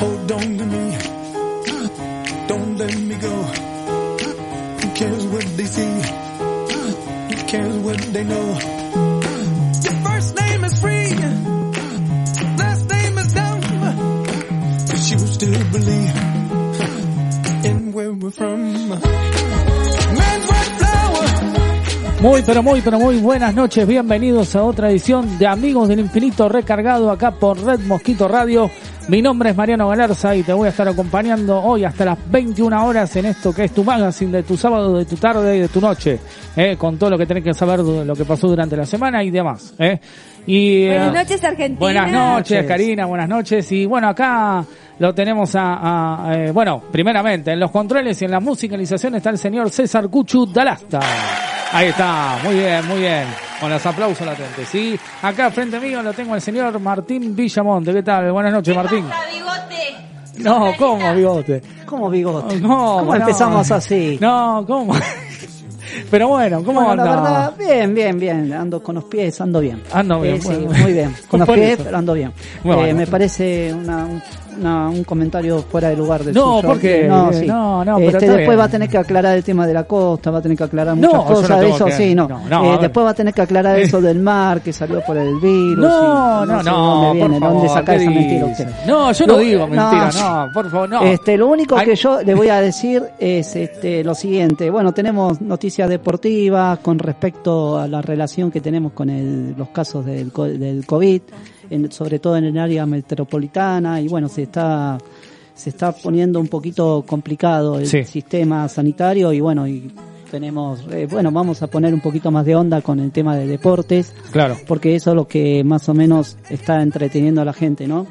Hold on to me. Don't let me go. Who cares what they see? Who cares what they know Muy, pero muy, pero muy buenas noches. Bienvenidos a otra edición de Amigos del Infinito recargado acá por Red Mosquito Radio. Mi nombre es Mariano Galarza y te voy a estar acompañando hoy hasta las 21 horas en esto que es tu magazine de tu sábado, de tu tarde y de tu noche, eh, con todo lo que tenés que saber de lo que pasó durante la semana y demás. Eh. Y, Buenas eh, noches, Argentina. Buenas noches, Karina, buenas noches. Y bueno, acá lo tenemos a, a, eh, bueno, primeramente, en los controles y en la musicalización está el señor César Cuchu Dalasta. Ahí está, muy bien, muy bien. Con los aplausos latentes, ¿sí? Acá frente mío lo tengo el señor Martín Villamonte. ¿Qué tal? Buenas noches, Martín. bigote? No, ¿cómo, bigote? ¿Cómo bigote? No, ¿Cómo no. empezamos así? No, ¿cómo? Pero bueno, ¿cómo Bueno, la anda? verdad, bien, bien, bien. Ando con los pies, ando bien. Ando bien, Eh, sí, bueno. muy bien. Con los pies, pero ando bien. Bueno. Eh, me parece una, un- una- un comentario fuera de lugar del No, suyo. ¿por qué? No, sí. no, no, pero Este, está después va a tener que aclarar el tema de la costa, va a tener que aclarar muchas no cosas de eso, que- sí, no. Eh, después va a tener que aclarar eso del mar que salió por el virus. No, y no, sé no, dónde por viene, favor, dónde saca ¿qué esa mentira usted. No, yo no digo mentira, no, no, por favor, no. Este, lo único que yo le voy a decir es este, lo siguiente. Bueno, tenemos noticias deportivas con respecto a la relación que tenemos con el- los casos del, del COVID, en- sobre todo en el área metropolitana, y bueno, se está se está poniendo un poquito complicado el Sí. sistema sanitario y bueno, y tenemos, eh, bueno, vamos a poner un poquito más de onda con el tema de deportes, Claro, porque eso es lo que más o menos está entreteniendo a la gente, ¿no?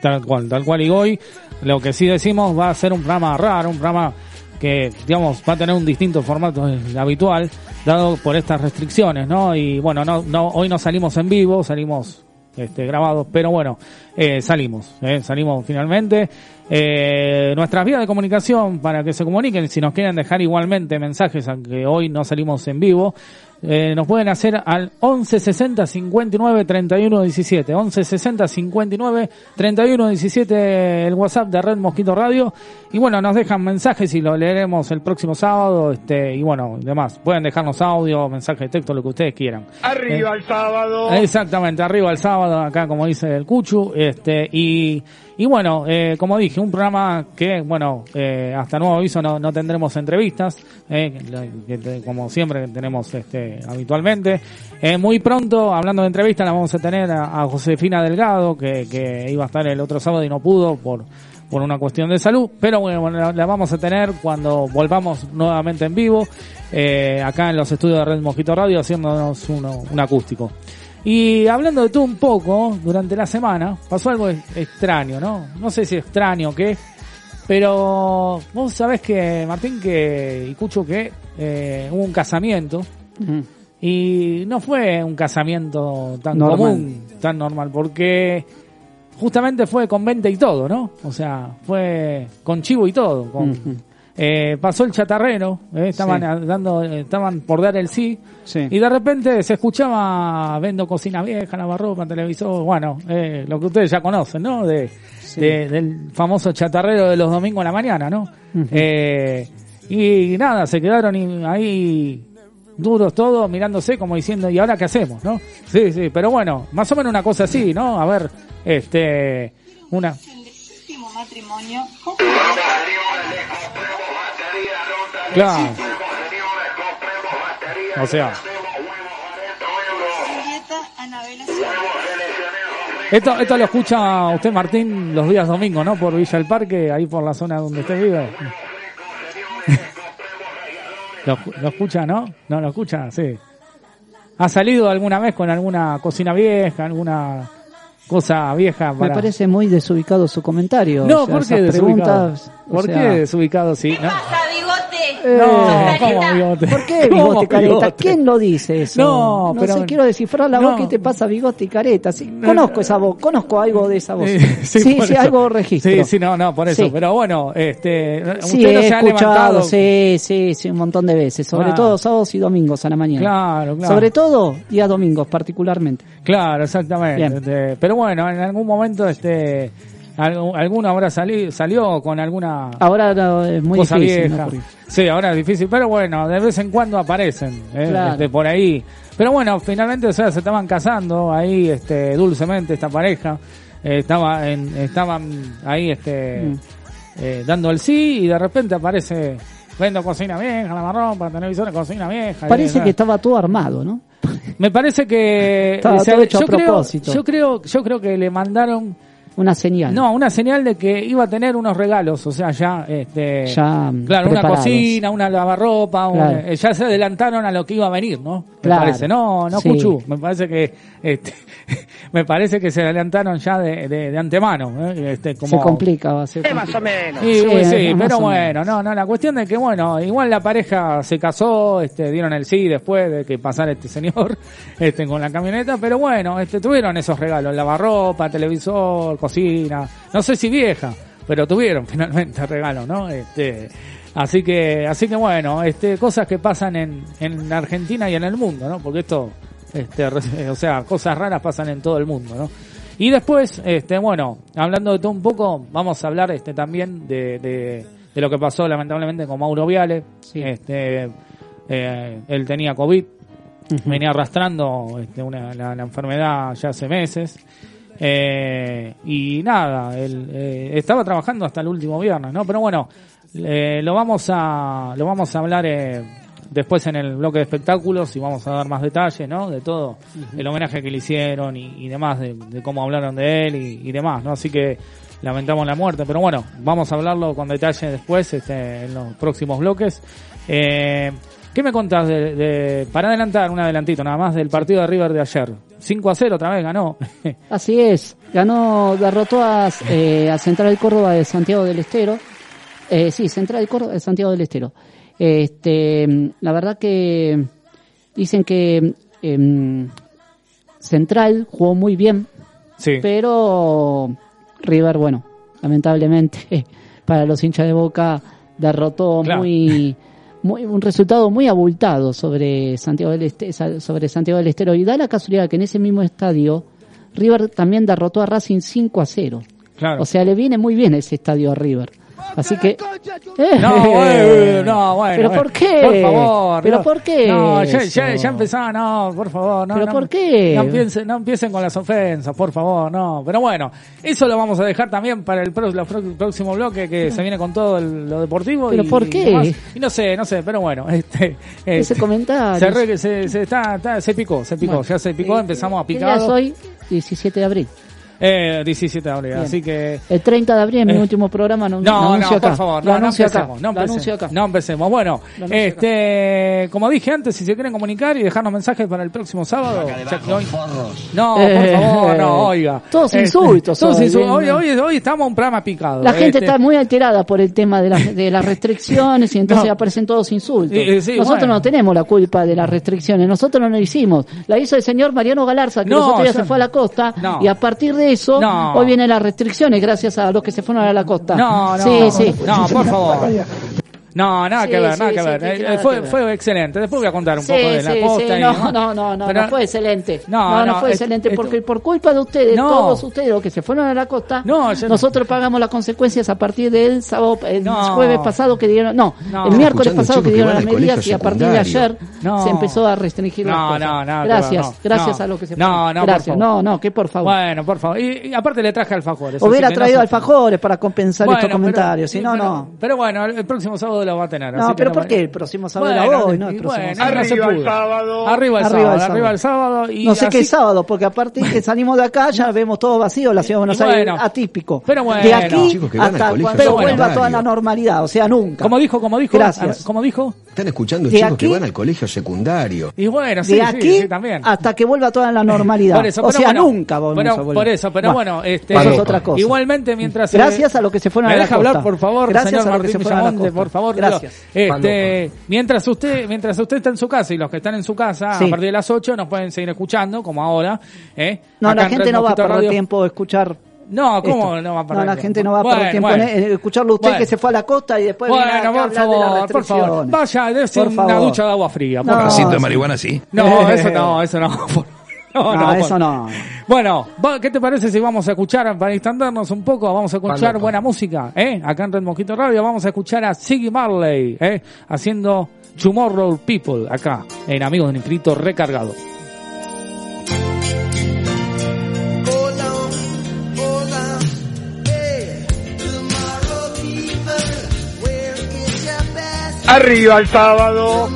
tal cual, tal cual. Y hoy, lo que sí decimos, va a ser un programa raro, un programa que, digamos, va a tener un distinto formato del habitual, dado por estas restricciones, ¿no? Y bueno, no, no, hoy no salimos en vivo, salimos este, grabados, pero bueno, eh, salimos, eh, salimos finalmente. Eh, nuestras vías de comunicación para que se comuniquen, si nos quieren dejar igualmente mensajes, aunque hoy no salimos en vivo, nos pueden hacer al 11 60 59 31 17. 11 60 59 31 17 el WhatsApp de Red Mosquito Radio. Y bueno, nos dejan mensajes y lo leeremos el próximo sábado. Este, y bueno, demás. Pueden dejarnos audio, mensaje de texto, lo que ustedes quieran. Arriba el sábado. Exactamente, arriba el sábado, acá como dice el Cuchu, este, y, y bueno, eh, como dije, un programa que, bueno, eh, hasta nuevo aviso no, no tendremos entrevistas, eh, como siempre tenemos este, habitualmente. Eh, muy pronto, hablando de entrevistas, la vamos a tener a, Josefina Delgado, que, iba a estar el otro sábado y no pudo por, por una cuestión de salud, pero bueno, la vamos a tener cuando volvamos nuevamente en vivo, eh, acá en los estudios de Red Mosquito Radio, haciéndonos uno, un acústico. Y hablando de todo un poco, durante la semana pasó algo ex- extraño, ¿no? No sé si extraño o qué, pero vos sabés que, Martín, que, y Cucho, que eh, hubo un casamiento, y no fue un casamiento tan Normal. común, tan normal, porque justamente fue con venta y todo, ¿no? O sea, fue con chivo y todo. Con. Eh, pasó el chatarrero, eh, estaban Sí. dando, eh, estaban por dar el sí, Sí. y de repente se escuchaba vendo cocina vieja, lavarropa, televisor, bueno, eh, lo que ustedes ya conocen, ¿no? De, Sí. de- del famoso chatarrero de los domingos a la mañana, ¿no? Eh, y nada, se quedaron ahí duros todos mirándose como diciendo, ¿y ahora qué hacemos, no? Sí, sí, pero bueno, más o menos una cosa así, ¿no? A ver, este, una... matrimonio. Claro. O sea. Esto, esto lo escucha usted, Martín, los días domingos, ¿no? Por Villa del Parque, ahí por la zona donde usted vive. ¿Lo, lo escucha, no? No lo escucha, sí. ¿Ha salido alguna vez con alguna cocina vieja, alguna cosa vieja? Me parece muy desubicado su comentario. No, o sea, ¿por qué desubicado? o ¿Por sea, qué desubicado? Sí, ¿no? Eh, No, ¿cómo bigote? ¿Por qué ¿Cómo bigote y careta? bigote? ¿Quién lo dice eso? No, pero- sé, quiero descifrar la No. voz que te pasa bigote y careta. Sí, conozco esa voz, conozco algo de esa voz. Sí, sí, algo registro. Sí, sí, no, no, por eso. Pero bueno, este, Sí, he escuchado, levantado. sí, sí, sí, un montón de veces. Sobre Ah. todo sábados y domingos a la mañana. Claro, claro. Sobre todo días domingos, particularmente. Claro, exactamente. Este, pero bueno, en algún momento, este, alguno habrá salido, salió con alguna Ahora no, es muy cosa difícil. vieja. Sí, ahora es difícil, pero bueno, de vez en cuando aparecen, eh, Claro. este, por ahí. Pero bueno, finalmente, o sea, se estaban casando ahí, este, dulcemente esta pareja. Eh, estaba en, estaban ahí, este, Mm. eh, dando el sí y de repente aparece, vendo cocina vieja, lavarropa, televisores, cocina vieja. Parece y- que estaba todo armado, ¿no? Me parece que Estaba o sea, todo hecho a yo creo, propósito. yo creo, yo creo que le mandaron Una señal. no, una señal de que iba a tener unos regalos, o sea, ya, este, Ya, claro, una cocina, una lavarropa, Claro. eh, ya se adelantaron a lo que iba a venir, ¿no? Me Claro. parece, no, no, Sí. Cuchu, me parece que, este, me parece que se adelantaron ya de, de, de antemano, ¿eh? este, como, Se complica, va a ser. Más o menos. y, Sí, pues, sí, más pero bueno, no, no, la cuestión de que bueno, igual la pareja se casó, este, dieron el sí después de que pasara este señor, este, con la camioneta, pero bueno, este, tuvieron esos regalos, lavarropa, televisor, cocina, no sé si vieja, pero tuvieron finalmente regalos, ¿no? Este, así que, así que bueno, este, cosas que pasan en, en Argentina y en el mundo, ¿no? Porque esto, este, re- o sea, cosas raras pasan en todo el mundo, ¿no? Y después, este, bueno, hablando de todo un poco, vamos a hablar este también de, de, de lo que pasó lamentablemente con Mauro Viale. Sí. Este, eh, él tenía COVID, venía arrastrando este, una, la, la enfermedad ya hace meses. Eh, y nada, él eh, estaba trabajando hasta el último viernes, ¿no? Pero bueno, eh, lo vamos a lo vamos a hablar eh, después en el bloque de espectáculos y vamos a dar más detalles, ¿no? De todo, el homenaje que le hicieron y, y demás, de, de cómo hablaron de él y, y demás, ¿no? Así que lamentamos la muerte, pero bueno, vamos a hablarlo con detalle después, este, en los próximos bloques. Eh, ¿Qué me contás de, de- para adelantar un adelantito nada más del partido de River de ayer? 5 a 0 otra vez ganó. Así es, ganó, derrotó a, eh, a Central Córdoba de Santiago del Estero. Eh, sí, Central Córdoba de Santiago del Estero. Este, la verdad que dicen que em, Central jugó muy bien, sí. pero River, bueno, lamentablemente para los hinchas de Boca derrotó Claro. muy, muy un resultado muy abultado sobre Santiago del Este- sobre Santiago del Estero y da la casualidad que en ese mismo estadio River también derrotó a Racing 5 a 0. Claro. O sea, le viene muy bien ese estadio a River. Así que Eh, No, eh, no, bueno. ¿Pero por qué? Por favor. ¿Pero no. por qué No, ya, ya, ya empezaba, no, por favor. No, ¿Pero no, por qué? No empiecen, no empiecen con las ofensas, por favor, no. Pero bueno, eso lo vamos a dejar también para el, pro- próximo bloque que se viene con todo el- lo deportivo. ¿Pero y, por y qué? demás. Y no sé, no sé, pero bueno. Este, Ese este, comentario. se, re- se, se está, está- se picó, se picó, Bueno, ya se picó, eh, empezamos a ¿qué picar. hoy? 17 de abril. Eh, 17 de abril, Bien. así que... El 30 de abril, en mi Eh. último programa, no, No, no, acá. por favor, no, no anuncio acá. empecemos, no empecemos, anuncio acá. no empecemos. Bueno, este, como dije antes, si se quieren comunicar y dejarnos mensajes para el próximo sábado, no, por Eh, favor, no, oiga. todos Este, insultos todos hoy, insultos. Hoy, hoy, hoy estamos en un programa picado. La gente este. está muy alterada por el tema de, las- de las restricciones y entonces No. aparecen todos insultos. Eh, eh, sí, nosotros bueno. no tenemos la culpa de las restricciones, nosotros no lo hicimos. La hizo el señor Mariano Galarza, que No, los otros días yo- se fue a la costa No. y a partir de eso No. hoy vienen las restricciones gracias a los que se fueron a la costa. No, no. Sí, sí. No, por favor. No, nada Sí, que ver, sí, nada que sí, ver. sí, Eh, nada fue, fue excelente. Después voy a contar un Sí, poco de la y No, no, no, no, Pero- no fue excelente. No, No, no, no, fue excelente esto- porque por culpa de ustedes, No. todos ustedes los que se fueron a la costa, nosotros pagamos las consecuencias a partir del sábado, el No. jueves pasado que dieron, no, No. el miércoles pasado que dieron las medidas y a partir de ayer No. se empezó a restringir las No, cosas. no, no, Gracias, no, gracias no. a lo que se No, no, por Gracias. favor. No, no, que por favor. Bueno, por favor. Y, aparte le traje alfajores. Hubiera traído alfajores para compensar estos comentarios, sí, si no, pero- no. Pero bueno, el próximo sábado sábado lo va a tener. así No, que pero no ¿por qué? El próximo sábado Bueno, ¿no? El próximo bueno, sábado. Arriba el sábado. Arriba el Arriba sábado, el sábado. arriba el sábado. Y No sé qué así- sábado, porque aparte que salimos de acá ya vemos todo vacío, la ciudad de Buenos Aires bueno, atípico. pero bueno. de aquí Chicos que van al hasta colegio cuando vuelva toda la normalidad, o sea, nunca. Como dijo, como dijo, Gracias. como dijo. Están escuchando De chicos que aquí- van al colegio secundario. Y bueno, sí, de sí, aquí sí, también. hasta que vuelva toda la normalidad. Por eso, o pero sea, bueno, nunca volvemos pero a volver. Por eso, pero bueno, este, eso es Palopa. otra cosa. Igualmente, mientras. Gracias a lo que se fueron ¿Me a la deja costa. hablar, por favor, Gracias señor que Martín se fueron a la Villamonte, costa. por favor. Gracias. Este, mientras usted, mientras usted está en su casa y los que están en su casa, Sí. a partir de las 8 nos pueden seguir escuchando, como ahora. ¿eh? No, Acá la en gente Red no va a perder Radio. tiempo de escuchar. No, ¿cómo esto. no va a perder No, la tiempo? gente no va a perder Bueno, tiempo bueno. en escucharlo usted Bueno. que se fue a la costa y después viene acá a Bueno, por hablar de las favor, por favor. restricciones. Vaya, dése Por una favor. ducha de agua fría. por No, de marihuana, sí. No, eso no, eso no. No, No, eso no. Bueno, ¿qué te parece si vamos a escuchar, para distendernos un poco, vamos a escuchar buena música, ¿eh? Acá en Red Mosquito Radio vamos a escuchar a Siggy Marley, ¿eh? Haciendo Tomorrow People, acá, en Amigos del Infinito Recargado. Arriba el sábado.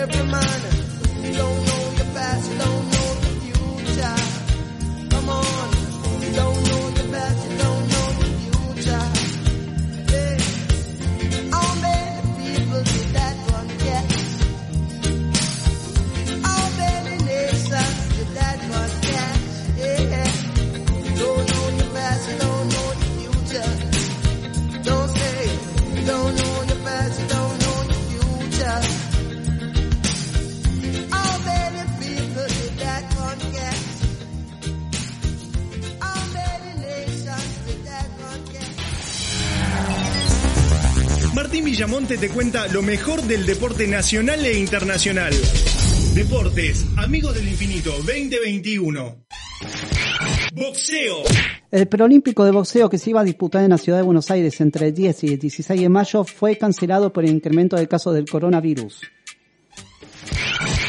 Every man, Te cuenta lo mejor del deporte nacional e internacional. Deportes, Amigos del Infinito 2021. Boxeo. El preolímpico de boxeo que se iba a disputar en la ciudad de Buenos Aires entre el 10 y el 16 de mayo fue cancelado por el incremento de casos del coronavirus.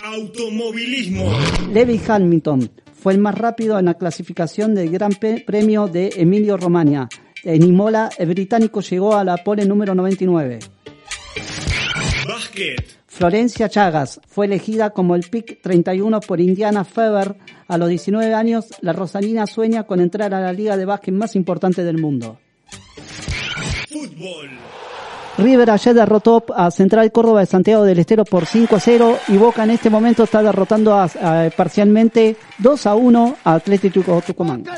Automovilismo. Lewis Hamilton fue el más rápido en la clasificación del Gran Premio de Emilio Romagna en Imola, el británico llegó a la pole número 99. Florencia Chagas fue elegida como el pick 31 por Indiana Fever. A los 19 años, la Rosalina sueña con entrar a la liga de básquet más importante del mundo. Fútbol. River ayer derrotó a Central Córdoba de Santiago del Estero por 5 a 0 y Boca en este momento está derrotando a- a- parcialmente 2 a 1 a Atlético Tucumán.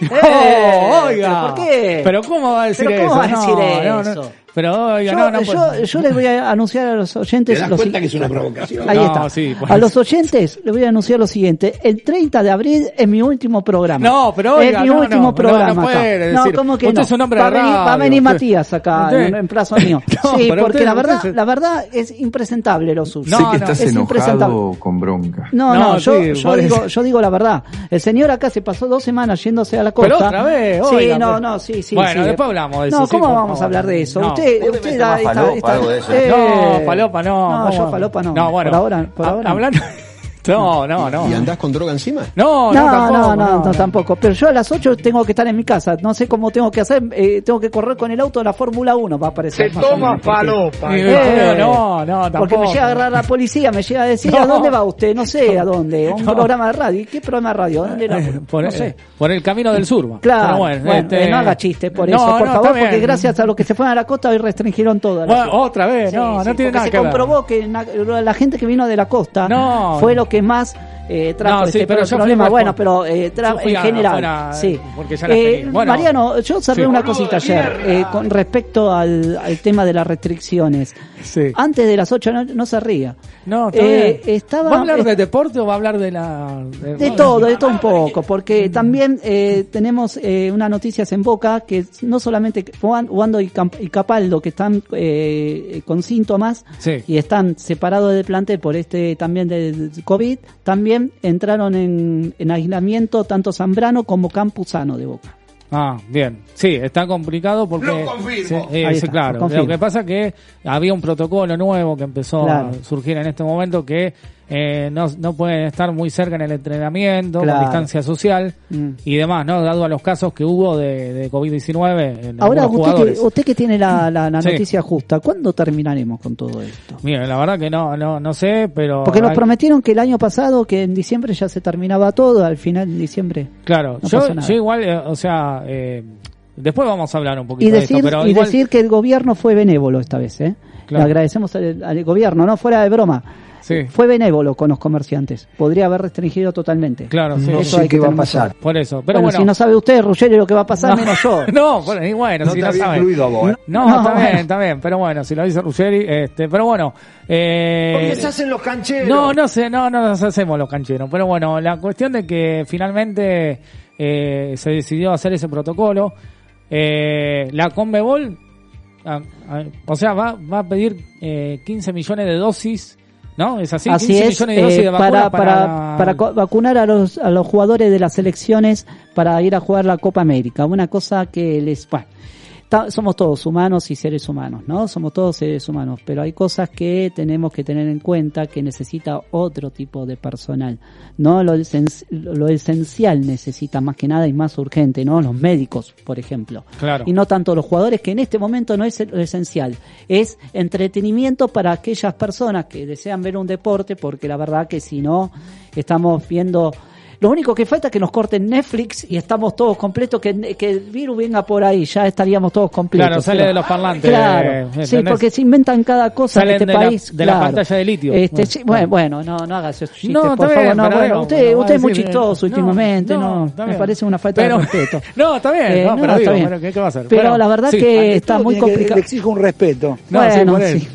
Oh, oiga. ¿Pero por qué? Pero ¿cómo va a decir ¿Pero eso? cómo va a decir No, no, no. Pero oiga, Yo, no, no. yo- pues- yo les voy a anunciar a los oyentes. ¿Te das lo cuenta si- que es una provocación? Ahí No, está. sí, pues. A los oyentes les voy a anunciar lo siguiente. El 30 de abril es mi último programa. No, pero oiga, Es mi no, último no, programa. no. ¿cómo que Usted no? es un hombre va, a de venir, va a radio. venir Usted- Matías acá Usted- en, en plazo mío. No, sí, porque usted- la verdad, la verdad es impresentable lo suyo. No, sé que no, estás es impresentable. enojado con bronca. No, No, no, yo, sí, yo, por digo, yo digo la verdad. El señor acá se pasó dos semanas yéndose a la costa. Pero otra vez, Sí, no, no, sí, sí. Bueno, después hablamos de eso, No, ¿cómo vamos a hablar de eso? Usted, ¿Vos te usted metes da más esta- falopa, esta- algo de eso? eh, No, falopa no. No, falopa no. No, bueno. Por ahora, por ha- ahora. Hablando. No, no, no. ¿Y andás con droga encima? No, no, No, tampoco, no, no, no, tampoco. Pero yo a las 8 tengo que estar en mi casa. No sé cómo tengo que hacer. eh, tengo que correr con el auto de la Fórmula 1. Va a aparecer. Se toma falopa. Eh, Eh, no, no, tampoco. Porque me llega a agarrar la policía, me llega a decir, No. ¿a dónde va usted? No sé, ¿a dónde? ¿A un No. programa de radio? ¿Y ¿Qué programa de radio? ¿A ¿Dónde la Eh, por, No eh, sé. por el camino del sur. va. Claro, Pero bueno, este- eh, no haga chistes por No, eso, por no, favor, porque bien. gracias a los que se fueron a la costa hoy restringieron todo. Bueno, otra vez, Sí, no, sí, no tiene nada se que ver. comprobó que la gente que vino de la costa fue lo que más eh, trajo No, sí, este pero fui problema. Bueno, pero eh, en general, sí. porque ya Eh. Bueno. Mariano, yo cerré Sí. una cosita ayer eh, con respecto al, al tema de las restricciones. Sí. Antes de las 8 no, no se ría. No, Eh, estaba- ¿Va a hablar de deporte o va a hablar de la. De todo, de todo un poco, porque también eh, tenemos eh, unas noticias en boca que no solamente Juan, Wando y, Camp- y Capaldo que están eh, con síntomas Sí. y están separados del plantel por este también del COVID, también entraron en, en aislamiento tanto Zambrano como Campuzano de Boca. Ah, bien. Sí, está complicado porque... Lo confirmo. Sí, eh, Ahí sí, está, claro. lo confirmo. Lo que pasa que había un protocolo nuevo que empezó Claro. a surgir en este momento que eh, no, no pueden estar muy cerca en el entrenamiento, Claro. con distancia social Mm. y demás, ¿no? Dado a los casos que hubo de, de COVID-19 en Ahora, usted que, jugadores. usted que tiene la, la- la Sí. noticia justa, ¿cuándo terminaremos con todo esto? Mira, la verdad que no, no, no sé, pero... Porque nos prometieron que el año pasado, que en diciembre ya se terminaba todo, al final de diciembre. Claro, no yo, yo igual, eh, o sea, eh, después vamos a hablar un poquito Y de decir, esto, pero y igual... decir que el gobierno fue benévolo esta vez, ¿eh? Claro. Le agradecemos al, al gobierno, no fuera de broma. Sí. Fue benévolo con los comerciantes. Podría haber restringido totalmente. Claro, sí. Eso hay que tener mucho- Por eso, pero bueno, bueno... si no sabe usted, Ruggeri, lo que va a pasar, menos yo. No, bueno, y bueno, No si te no sabe. incluido a vos, ¿eh? No, No, está bien, está bien, pero bueno, si lo dice Ruggeri, este, pero bueno, eh, ¿Por qué se hacen los cancheros? no, no sé, no, no nos hacemos los cancheros, pero bueno, la cuestión de que finalmente eh, se decidió hacer ese protocolo, eh, la Conmebol, ah, ah, o sea, va, va a pedir eh, 15 millones de dosis, ¿no? Es así, Así 15 es, millones de dosis eh, de vacuna para, para, para co- vacunar a los, a los jugadores de las selecciones para ir a jugar la Copa América. Una cosa que les... Bueno, somos todos humanos y seres humanos, ¿no? Somos todos seres humanos, pero hay cosas que tenemos que tener en cuenta que necesita otro tipo de personal, ¿no? Lo, esen- lo esencial necesita más que nada y más urgente, ¿no? Los médicos, por ejemplo. Claro. Y no tanto los jugadores, que en este momento no es lo esencial. Es entretenimiento para aquellas personas que desean ver un deporte, porque la verdad que si no, estamos viendo... Lo único que falta es que nos corten Netflix y estamos todos completos, que, que el virus venga por ahí, ya estaríamos todos completos. Claro, sale Pero- de los parlantes, Claro, eh, sí, porque se inventan cada cosa Salen en este de la- país. de la claro. pantalla de litio. Este, Bueno, sí, bueno. bueno, no, no hagas esos chistes, No, por favor. bien, no, bueno, usted, usted es muy decir, chistoso no, últimamente, no, me parece una falta Pero- de respeto. No, está bien, Eh, no, pero está digo, bien. bueno, ¿qué- qué va a hacer? Pero Bueno, la verdad sí. que está muy complicado. Le exijo un respeto. No, sí, bueno, sí.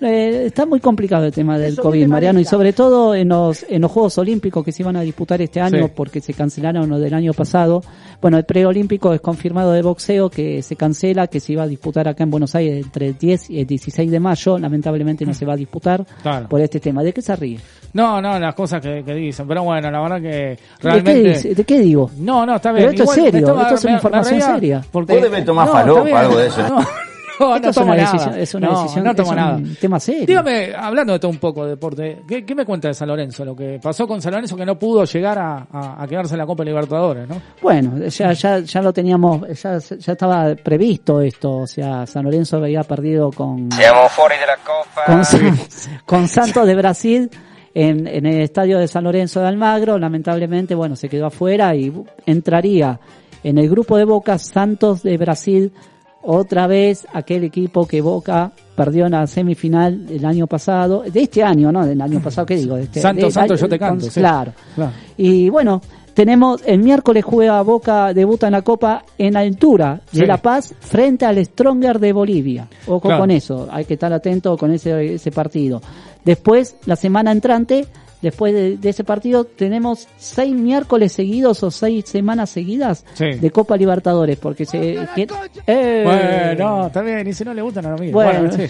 Eh, está muy complicado el tema del Eso COVID, Mariano, y sobre todo en los, en los Juegos Olímpicos que se iban a disputar este año Sí. porque se cancelaron los del año pasado. Bueno, el preolímpico es confirmado de boxeo que se cancela, que se iba a disputar acá en Buenos Aires entre el 10 y el 16 de mayo. Lamentablemente no se va a disputar Claro. por este tema. ¿De qué se ríe? No, no, las cosas que, que dicen, pero bueno, la verdad que ¿De realmente... qué, dice? ¿De qué digo? No, no, está Pero bien. esto es serio, esto es una información seria. porque- Vos debes tomar No, falopa, algo de eso. No, No, Esto no es toma una nada. decisión, es una No, decisión, no toma es nada. un tema serio. Dígame, hablando de todo un poco de deporte, ¿qué, qué me cuenta de San Lorenzo? Lo que pasó con San Lorenzo que no pudo llegar a, a- a quedarse en la Copa Libertadores, ¿no? Bueno, ya, ya, ya lo teníamos, ya, ya estaba previsto esto, o sea, San Lorenzo había perdido con, Siamo fuori della Coppa. con, San- con Santos de Brasil en, en el estadio de San Lorenzo de Almagro, lamentablemente, bueno, se quedó afuera y entraría en el grupo de Boca Santos de Brasil otra vez aquel equipo que Boca perdió en la semifinal el año pasado, de este año, ¿no? Del año pasado, ¿qué digo? De este- Santos, de- Santos, yo te con- canto. sí. Claro. Claro. Y bueno, tenemos el miércoles juega Boca, debuta en la Copa en altura de Sí. La Paz frente al Stronger de Bolivia. Ojo Claro. con eso, hay que estar atento con ese, ese partido. Después, la semana entrante, después de, de ese partido, tenemos seis miércoles seguidos o seis semanas seguidas Sí. de Copa Libertadores, porque se... que- ¡Eh! Bueno, está bien, y si no le gusta, no lo mire. Bueno. sí,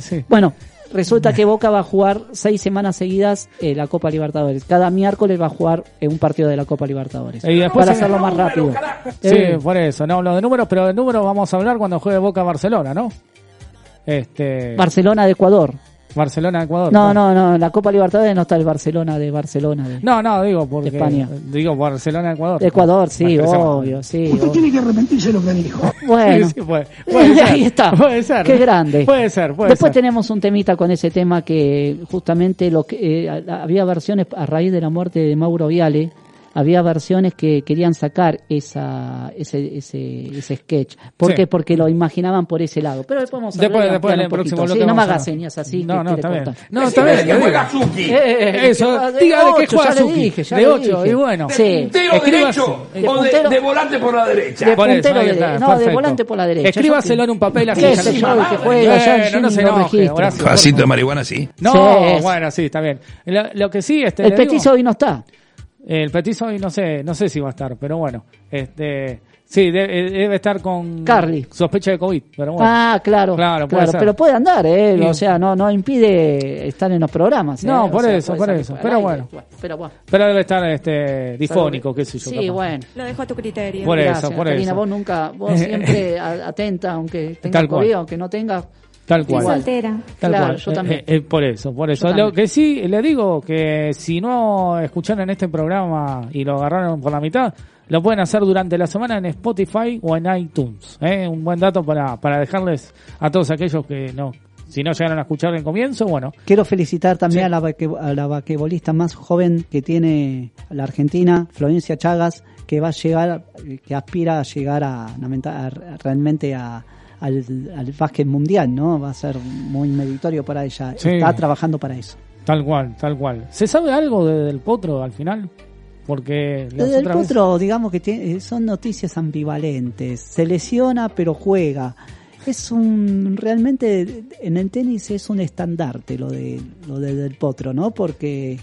sí. Bueno, resulta que Boca va a jugar seis semanas seguidas eh, la Copa Libertadores. Cada miércoles va a jugar eh, un partido de la Copa Libertadores. Y después para hacerlo más rápido. Sí, Eh, por eso, no hablo de números, pero de números vamos a hablar cuando juegue Boca Barcelona, ¿no? Este Barcelona de Ecuador. Barcelona Ecuador. No, no, no, en la Copa Libertadores no está el Barcelona de Barcelona. De, No, no, digo porque De España. digo Barcelona Ecuador. Ecuador, sí, obvio, sí. obvio. Tiene que arrepentirse de lo que dijo. Bueno, Sí, sí, puede, puede ser. ahí está. Puede ser. Qué grande. Puede ser, puede Después ser. tenemos un temita con ese tema que justamente lo que eh, había versiones a raíz de la muerte de Mauro Viale, había versiones que querían sacar esa ese ese, ese sketch. ¿Por Sí. qué? Porque lo imaginaban por ese lado. Pero después vamos a Después, hablar- después en el próximo bloque Sí, no me hagas señas así. No, no, está bien. No, está bien. que juega diga. Suki. Eh, Eso, de dígale que ocho, juega ya le Suki, de le ocho, dije. y bueno. Sí. Puntero derecho de o de, de volante por la derecha. De eso, puntero de- está, no, de volante por la derecha. Escríbaselo en un papel así. ¿Qué ya sé yo? Que juega, Jimmy no se enoje, Vasito de marihuana, sí. No, bueno, sí, está bien. Lo, que sí, este, El petizo hoy no está. El petizo hoy no sé, no sé si va a estar, pero bueno, este, sí, eh, debe, estar con Carly. sospecha de COVID, pero bueno. Ah, claro. Claro, puede ser. Pero puede andar, ¿eh? Sí. O sea, no, no impide estar en los programas. ¿eh? No, O por sea, eso, por eso. Pero aire. bueno. Pero bueno. Pero debe estar este difónico, qué sé yo. Sí, capaz. bueno. Lo dejo a tu criterio. Por eso, por Karina, eso. vos nunca, vos siempre atenta, aunque tenga Tal cual. COVID, aunque no tenga. Tal Estoy cual. soltera. Tal Claro, cual. yo también. Eh, eh, por eso, por eso. Yo Lo también. que sí, le digo que si no escucharon este programa y lo agarraron por la mitad, lo pueden hacer durante la semana en Spotify o en iTunes. ¿eh? Un buen dato para, para dejarles a todos aquellos que no, si no llegaron a escuchar el comienzo, bueno, Quiero felicitar también Sí. a, la vaque- a la vaquebolista más joven que tiene la Argentina, Florencia Chagas, que va a llegar, que aspira a llegar a, a- realmente a- al, al básquet mundial, ¿no? Va a ser muy meritorio para ella. Sí. Está trabajando para eso. tal cual, tal cual. ¿Se sabe algo de- del potro al final? Porque las El otras veces- potro, digamos que tiene- son noticias ambivalentes. Se lesiona, pero juega. Es un realmente en el tenis es un estandarte lo de lo de- del potro, ¿no? Porque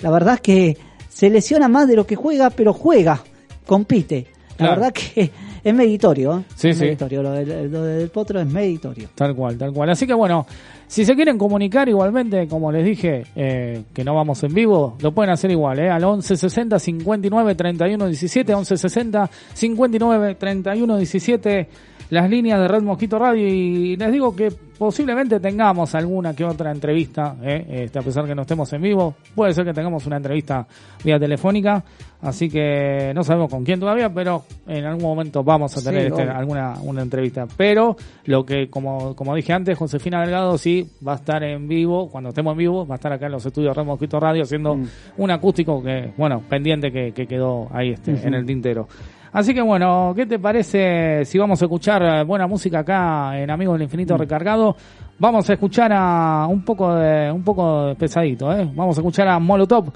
la verdad es que se lesiona más de lo que juega, pero juega, compite. La Claro. verdad que es meritorio, ¿eh? Sí, es sí. meritorio. Lo del, lo del potro es meritorio. Tal cual, tal cual. Así que bueno, si se quieren comunicar igualmente, como les dije, eh, que no vamos en vivo, lo pueden hacer igual, ¿eh? Al 1160 59 31 17, 1160 59 31 17, las líneas de Red Mosquito Radio. Y les digo que posiblemente tengamos alguna que otra entrevista, ¿eh? Este, a pesar que no estemos en vivo. Puede ser que tengamos una entrevista vía telefónica. Así que no sabemos con quién todavía, pero en algún momento vamos a tener Sí, este, alguna una entrevista. Pero lo que, como, como dije antes, Josefina Delgado sí va a estar en vivo, cuando estemos en vivo, va a estar acá en los estudios Red Mosquito Radio haciendo Mm. un acústico que, bueno, pendiente que, que quedó ahí este, en el tintero. Así que bueno, ¿qué te parece si vamos a escuchar eh, buena música acá en Amigos del Infinito Mm. Recargado? Vamos a escuchar a un poco de, un poco de pesadito, ¿eh? Vamos a escuchar a Molotov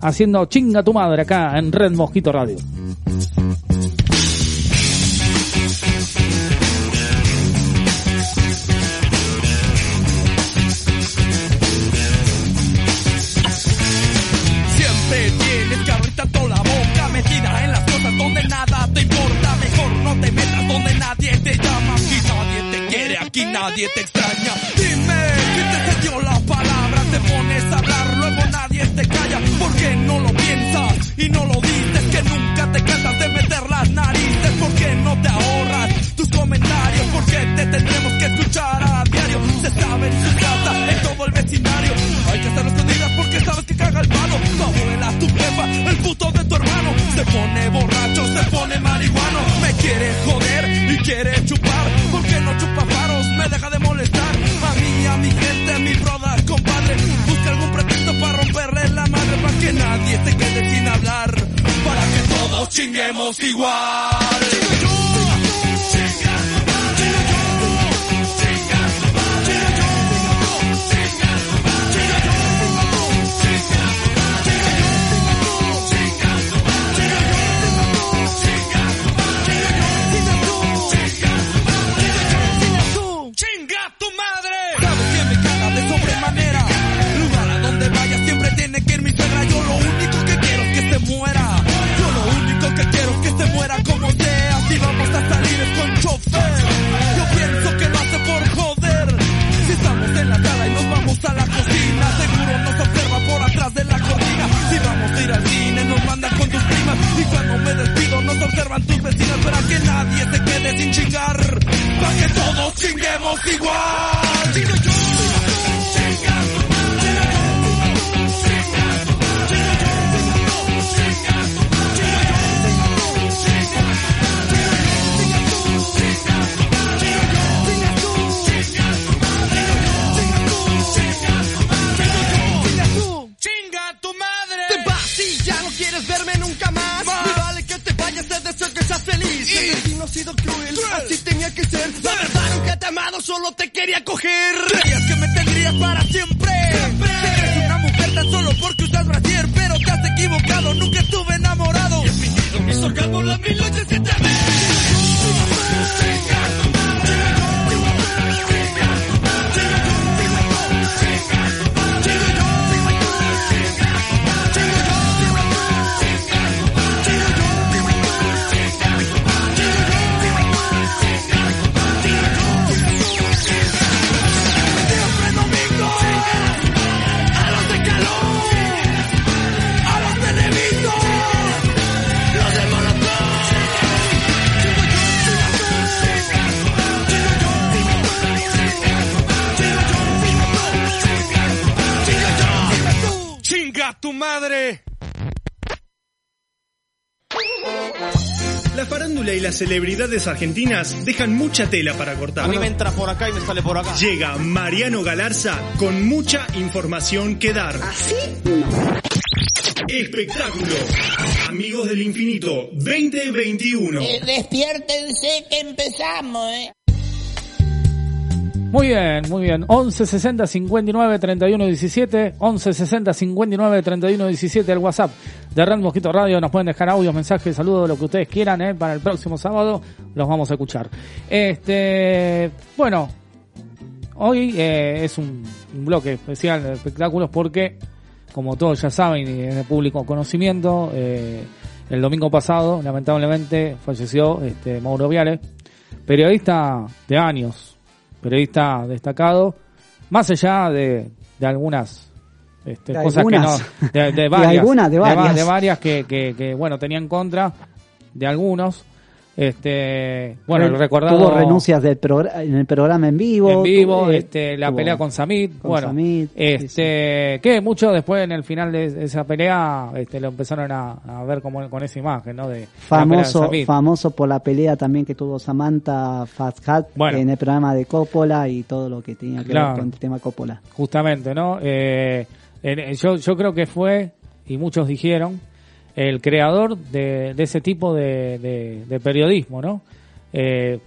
haciendo chinga tu madre acá en Red Mosquito Radio. nadie te extraña. Dime quién te cedió la palabra, te pones a hablar, luego nadie te calla, porque no lo piensas y no lo dices, que nunca te cansas de meter las narices, porque no te ahorras tus comentarios, porque te tendremos que escuchar a diario, se sabe en su casa, en todo el vecindario, hay que estar escondidas porque sabes que caga el palo, tu abuela, tu jefa, el puto de tu hermano, se pone borracho, se pone marihuano, me quiere joder y quiere chupar, porque no chupar me deja de molestar. A mí, a mi gente, a mi broda, compadre. Busca algún pretexto para romperle la madre. Para que nadie se quede sin hablar. Para que todos chinguemos igual. Chinguemos igual. La farándula y las celebridades argentinas dejan mucha tela para cortar. A mí me entra por acá y me sale por acá. Llega Mariano Galarza con mucha información que dar. ¿Así? Espectáculo. Amigos del Infinito 2021. Eh, despiértense que empezamos, ¿eh? Muy bien, muy bien. 11 60 59 31 17. 11 60 59 31 17 el WhatsApp de Red Mosquito Radio. Nos pueden dejar audios, mensajes, saludos, lo que ustedes quieran, ¿eh? Para el próximo sábado los vamos a escuchar. Este, bueno, hoy eh, es un, bloque especial de espectáculos porque, como todos ya saben y es de público conocimiento, eh, el domingo pasado, lamentablemente, falleció este, Mauro Viale, periodista de años, periodista destacado, más allá de, de algunas este, De cosas algunas. que no, de, de De varias, algunas, de va- varias. de varias que, que, que, bueno, tenía en contra de algunos, este, bueno, el recordado Tuvo renuncias del en el programa en vivo. en vivo, tuvo- este, la tuvo- pelea con Samit, con bueno, Samit, sí, este, que muchos después en el final de esa pelea, este, lo empezaron a, a ver como con esa imagen, ¿no? De Famoso, famoso por la pelea también que tuvo Samantha Fazhat Bueno. en el programa de Coppola y todo lo que tenía que Claro. ver con el tema Coppola. justamente, ¿no? Eh, en- yo, yo creo que fue, y muchos dijeron, el creador de, de ese tipo de, de- de periodismo, ¿no? Eh,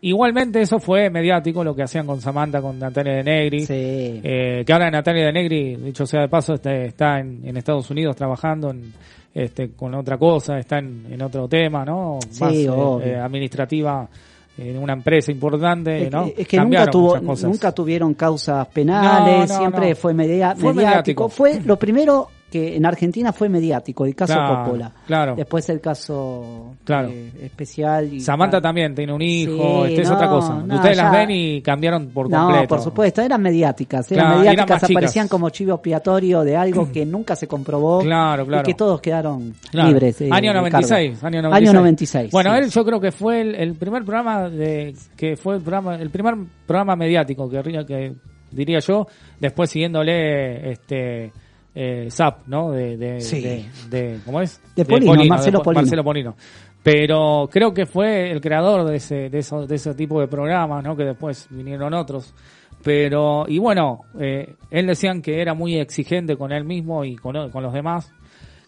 igualmente eso fue mediático, lo que hacían con Samantha, con Natalia de Negri, eh, que ahora Natalia de Negri, dicho sea de paso, está, está en, en Estados Unidos trabajando en, este, con otra cosa, está en, en otro tema, ¿no? Sí, Más eh, obvio. eh, administrativa en una empresa importante, Es ¿no? es que nunca, tuvo, nunca tuvieron causas penales, No, no, siempre no. fue, media- Fue mediático. mediático. Fue lo primero que en Argentina fue mediático, el caso Claro, Coppola. claro. Después el caso Claro. eh, especial. y- Samantha también tiene un hijo, Sí, este es no, otra cosa. no, Ustedes las ya- ven y cambiaron por no, completo. por supuesto, eran mediáticas, eran Claro, eran mediáticas, chicas. aparecían como chivo expiatorio de algo que nunca se comprobó Claro, claro. y que todos quedaron libres. eh, año de 96, cargo. año 96. Año 96. Bueno, sí. él yo creo que fue el, el primer programa de que fue el programa el primer programa mediático que, que diría yo, después siguiéndole este eh, Zap, ¿no? De, de, Sí. de, de- ¿cómo es? De Polino, Marcelo de Po- Polino. Marcelo Polino. Pero creo que fue el creador de ese, de, eso- de ese tipo de programas, ¿no? Que después vinieron otros. Pero, y bueno, eh, él decían que era muy exigente con él mismo y con, con los demás.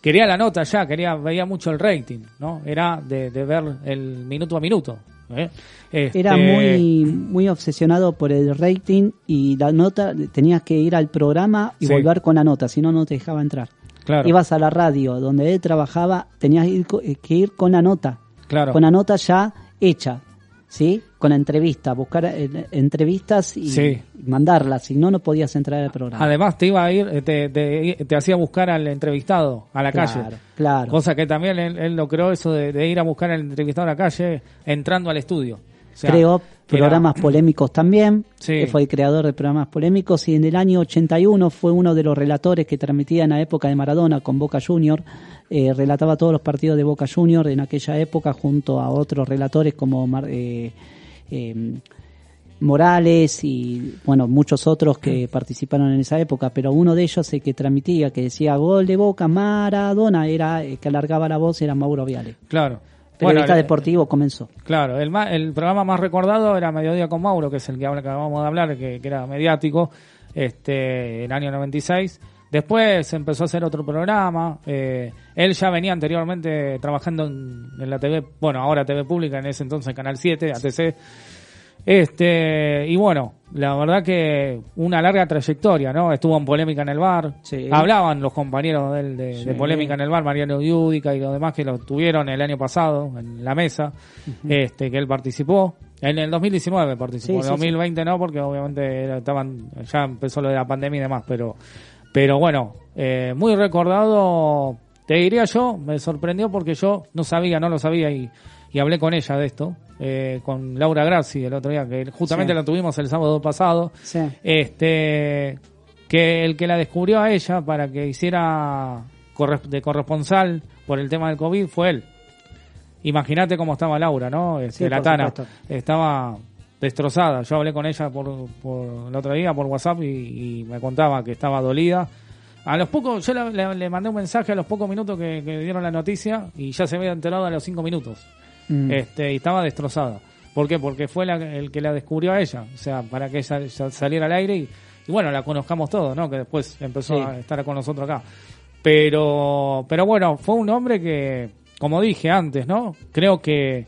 Quería la nota ya, quería, veía mucho el rating, ¿no? Era de, de ver el minuto a minuto. ¿Eh? Era Este, muy muy obsesionado por el rating y la nota, tenías que ir al programa y Sí. volver con la nota, si no, no te dejaba entrar. Claro. Ibas a la radio donde él trabajaba, tenías que ir eh, que ir con la nota, Claro. con la nota ya hecha, ¿sí? Con la entrevista, buscar eh, entrevistas y Sí. mandarlas, si no, no podías entrar al programa. Además te iba a ir, eh, te, te, te hacía buscar al entrevistado a la Claro, calle. claro. Cosa que también él, él lo creó eso de, de ir a buscar al entrevistado a la calle entrando al estudio. O sea, Creó era- programas polémicos también, Sí. que fue el creador de programas polémicos y en el año 81 fue uno de los relatores que transmitía en la época de Maradona con Boca Junior, eh, relataba todos los partidos de Boca Junior en aquella época junto a otros relatores como Mar- eh, eh, Morales y bueno muchos otros que participaron en esa época, pero uno de ellos el que transmitía, que decía gol de Boca Maradona, era el que alargaba la voz era Mauro Viale. Claro. Periodista el- deportivo comenzó. Claro, el, ma- el programa más recordado era Mediodía con Mauro, que es el que acabamos de hablar, que, que era mediático, este, el año 96. Después empezó a hacer otro programa. eh, él ya venía anteriormente trabajando en, en la TV, bueno, ahora TV Pública, en ese entonces Canal 7, ATC. Este, y bueno, la verdad que una larga trayectoria, ¿no? Estuvo en polémica en el bar. Sí. Hablaban los compañeros de, de, Sí. de polémica en el bar, Mariano Yudica y los demás que lo tuvieron el año pasado en la mesa, este, que él participó. En el 2019 participó, en sí, el 2020 no, porque obviamente estaban, ya empezó lo de la pandemia y demás, pero, pero bueno, eh, muy recordado, te diría yo, me sorprendió porque yo no sabía, no lo sabía y, y hablé con ella de esto, eh, con Laura Grazi el otro día, que justamente Sí. la tuvimos el sábado pasado, Sí. este que el que la descubrió a ella para que hiciera de corresponsal por el tema del COVID fue él. Imagínate cómo estaba Laura, ¿no? Este, Sí, la Tana supuesto. estaba destrozada. Yo hablé con ella por, por el otro día por WhatsApp y, y me contaba que estaba dolida. A los pocos, yo le, le- le mandé un mensaje a los pocos minutos que, que dieron la noticia y ya se había enterado a los cinco minutos. Mm. Este, y estaba destrozada. ¿Por qué? Porque fue la- el que la descubrió a ella. O sea, para que ella saliera al aire y, y bueno, la conozcamos todos, ¿no? Que después empezó Sí. a estar con nosotros acá. Pero, pero bueno, fue un hombre que, como dije antes, ¿no? Creo que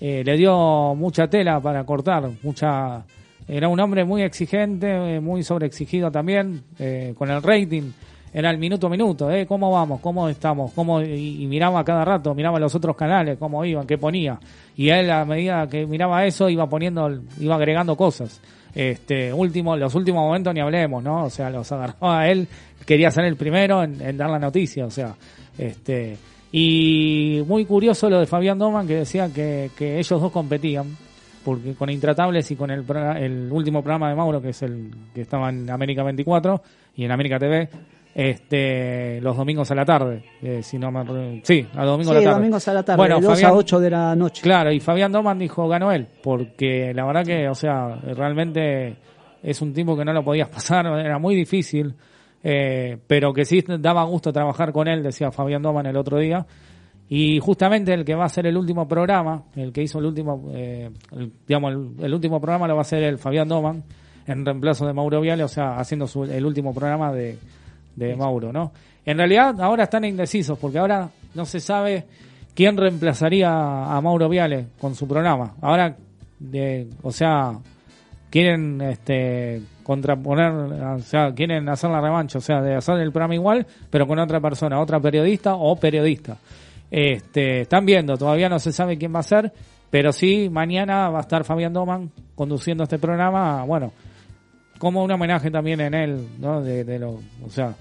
eh, le dio mucha tela para cortar, mucha... Era un hombre muy exigente, eh, muy sobreexigido también, eh, con el rating. Era el minuto a minuto, ¿eh? ¿Cómo vamos? ¿Cómo estamos? ¿Cómo? Y, miraba cada rato, miraba los otros canales, cómo iban, qué ponía. Y él, a medida que miraba eso, iba poniendo, iba agregando cosas. Este, último, los últimos momentos ni hablemos, ¿no? O sea, los agarraba a él, quería ser el primero en, en dar la noticia, o sea, este, y muy curioso lo de Fabián Doman que decía que, que ellos dos competían, porque con Intratables y con el, el último programa de Mauro, que es el que estaba en América 24 y en América TV, este, los domingos a la tarde, eh, si no me, sí, a domingo a Sí, la tarde. domingos a la tarde, Bueno, de 2 Fabián- a 8 de la noche. Claro, y Fabián Doman dijo ganó él, porque la verdad que, o sea, realmente es un tipo que no lo podías pasar, era muy difícil, eh, pero que sí daba gusto trabajar con él, decía Fabián Doman el otro día. Y justamente el que va a ser el último programa, el que hizo el último, eh, el- digamos, el, el último programa lo va a ser el Fabián Doman, en reemplazo de Mauro Viale, o sea, haciendo su- el último programa de, de Mauro, ¿no? En realidad ahora están indecisos, porque ahora no se sabe quién reemplazaría a Mauro Viale con su programa. Ahora, de, o sea, quieren este contraponer, o sea, quieren hacer la revancha, o sea, de hacer el programa igual, pero con otra persona, otra periodista o periodista. Este, están viendo, todavía no se sabe quién va a ser, pero sí, mañana va a estar Fabián Doman conduciendo este programa, bueno, como un homenaje también en él, ¿no? De, de lo, o sea,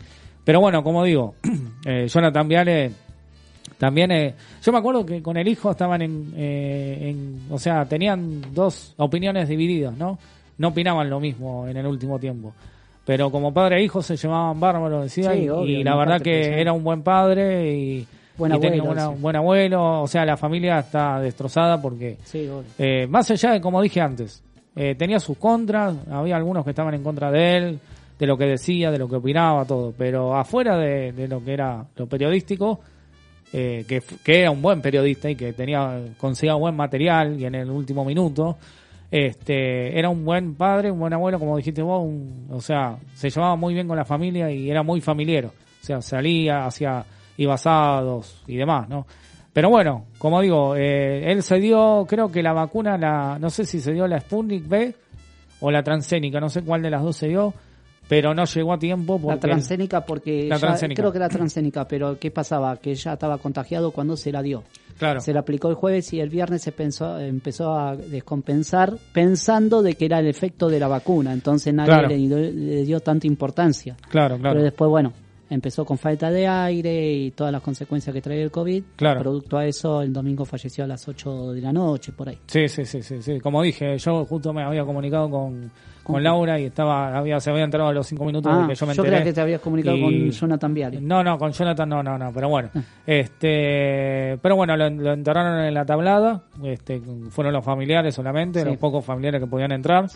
pero bueno, como digo, eh, Jonathan Viale también, eh, yo me acuerdo que con el hijo estaban en, eh, en, o sea, tenían dos opiniones divididas, ¿no? No opinaban lo mismo en el último tiempo. Pero como padre e hijo se llevaban bárbaros, decía, Sí, y, obvio, y la verdad que era un buen padre y, Buen y tenía abuelo, una- sí. buen abuelo, o sea, la familia está destrozada porque Sí, eh, más allá de como dije antes, eh, tenía sus contras, había algunos que estaban en contra de él, de lo que decía, de lo que opinaba, todo. Pero afuera de, lo que era lo periodístico, eh, que, que, era un buen periodista y que tenía conseguía buen material y en el último minuto este era un buen padre un buen abuelo como dijiste vos o sea se llevaba muy bien con la familia y era muy familiar o sea salía hacia iba asados y demás no pero bueno como digo eh, él se dio creo que la vacuna la no sé si se dio la Sputnik B o la transgénica no sé cuál de las dos se dio pero no llegó a tiempo porque... La transgénica porque La ya- transgénica. creo que la transgénica, pero ¿qué pasaba? Que ya estaba contagiado cuando se la dio. Claro. Se la aplicó el jueves y el viernes se pensó, empezó a descompensar pensando de que era el efecto de la vacuna, entonces nadie Claro. le, le dio tanta importancia. Claro, claro. Pero después, bueno, empezó con falta de aire y todas las consecuencias que trae el COVID. Claro. Producto a eso, el domingo falleció a las 8 de la noche, por ahí. Sí, sí, sí, sí, sí. Como dije, yo justo me había comunicado con, con ¿Con Laura y estaba, había, se había enterado a los cinco minutos Ah, de que yo me yo enteré. creía que te habías comunicado Y- con Jonathan Viale. No, no, con Jonathan no, no, no, pero bueno. Ah. Este, pero bueno, lo, lo enterraron en la tablada, este, fueron los familiares solamente, Sí. los pocos familiares que podían entrar.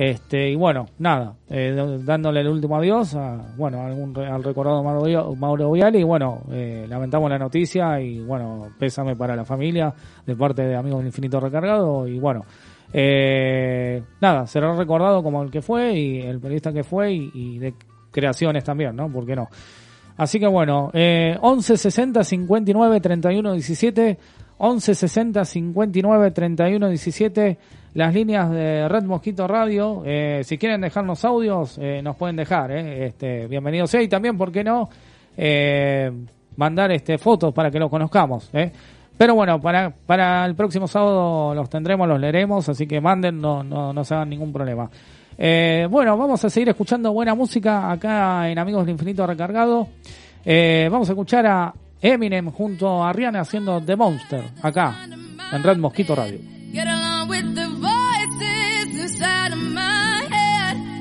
Este, y bueno, nada, eh, dándole el último adiós a, bueno, algún, al recordado Mauro, Mauro Viale y bueno, eh, lamentamos la noticia y bueno, pésame para la familia de parte de Amigos del Infinito Recargado y bueno, eh, nada, será recordado como el que fue y el periodista que fue y, y de creaciones también, ¿no? ¿Por qué no? Así que bueno, eh, 11 60 59 31 17, 11 60 59 31 17, las líneas de Red Mosquito Radio. eh, si quieren dejarnos audios, eh, nos pueden dejar. Eh, este, bienvenidos sea y también, ¿por qué no? Eh, mandar este fotos para que los conozcamos. Pero bueno, para, para el próximo sábado los tendremos, los leeremos, así que manden, no, no, no se hagan ningún problema. Bueno, vamos a seguir escuchando buena música acá en Amigos del Infinito Recargado. Vamos a escuchar a Eminem junto a Rihanna haciendo The Monster acá en Red Mosquito Radio.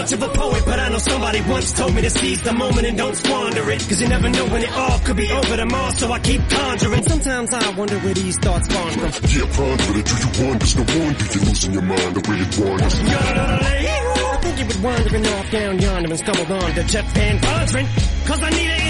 much of a poet, but I know somebody once told me to seize the moment and don't squander it. Cause you never know when it all could be over tomorrow, so I keep conjuring. Sometimes I wonder where these thoughts spawn from. Yeah, ponder it. Do you wonder? No wonder you're losing your mind the way it wanders. I think you was wandering off down yonder and stumbled on to Jeff Van Vondren. Cause I need an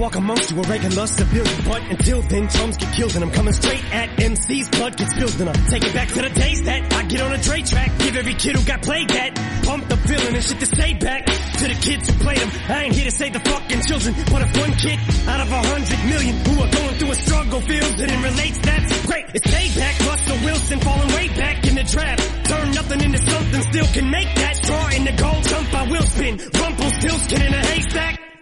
walk amongst you a regular civilian. But until then, chums get killed and I'm coming straight at MC's blood gets spilled and I take it back to the days that I get on a Dre track. Give every kid who got played that. Pump the feeling and shit to say back to the kids who played them. I ain't here to save the fucking children, but if one kid out of a hundred million who are going through a struggle feels it and relates, that's great. It's payback. Russell Wilson falling way back in the draft. Turn nothing into something, still can make that straw in the gold jump. I will spin. Rumple still skin in a haystack.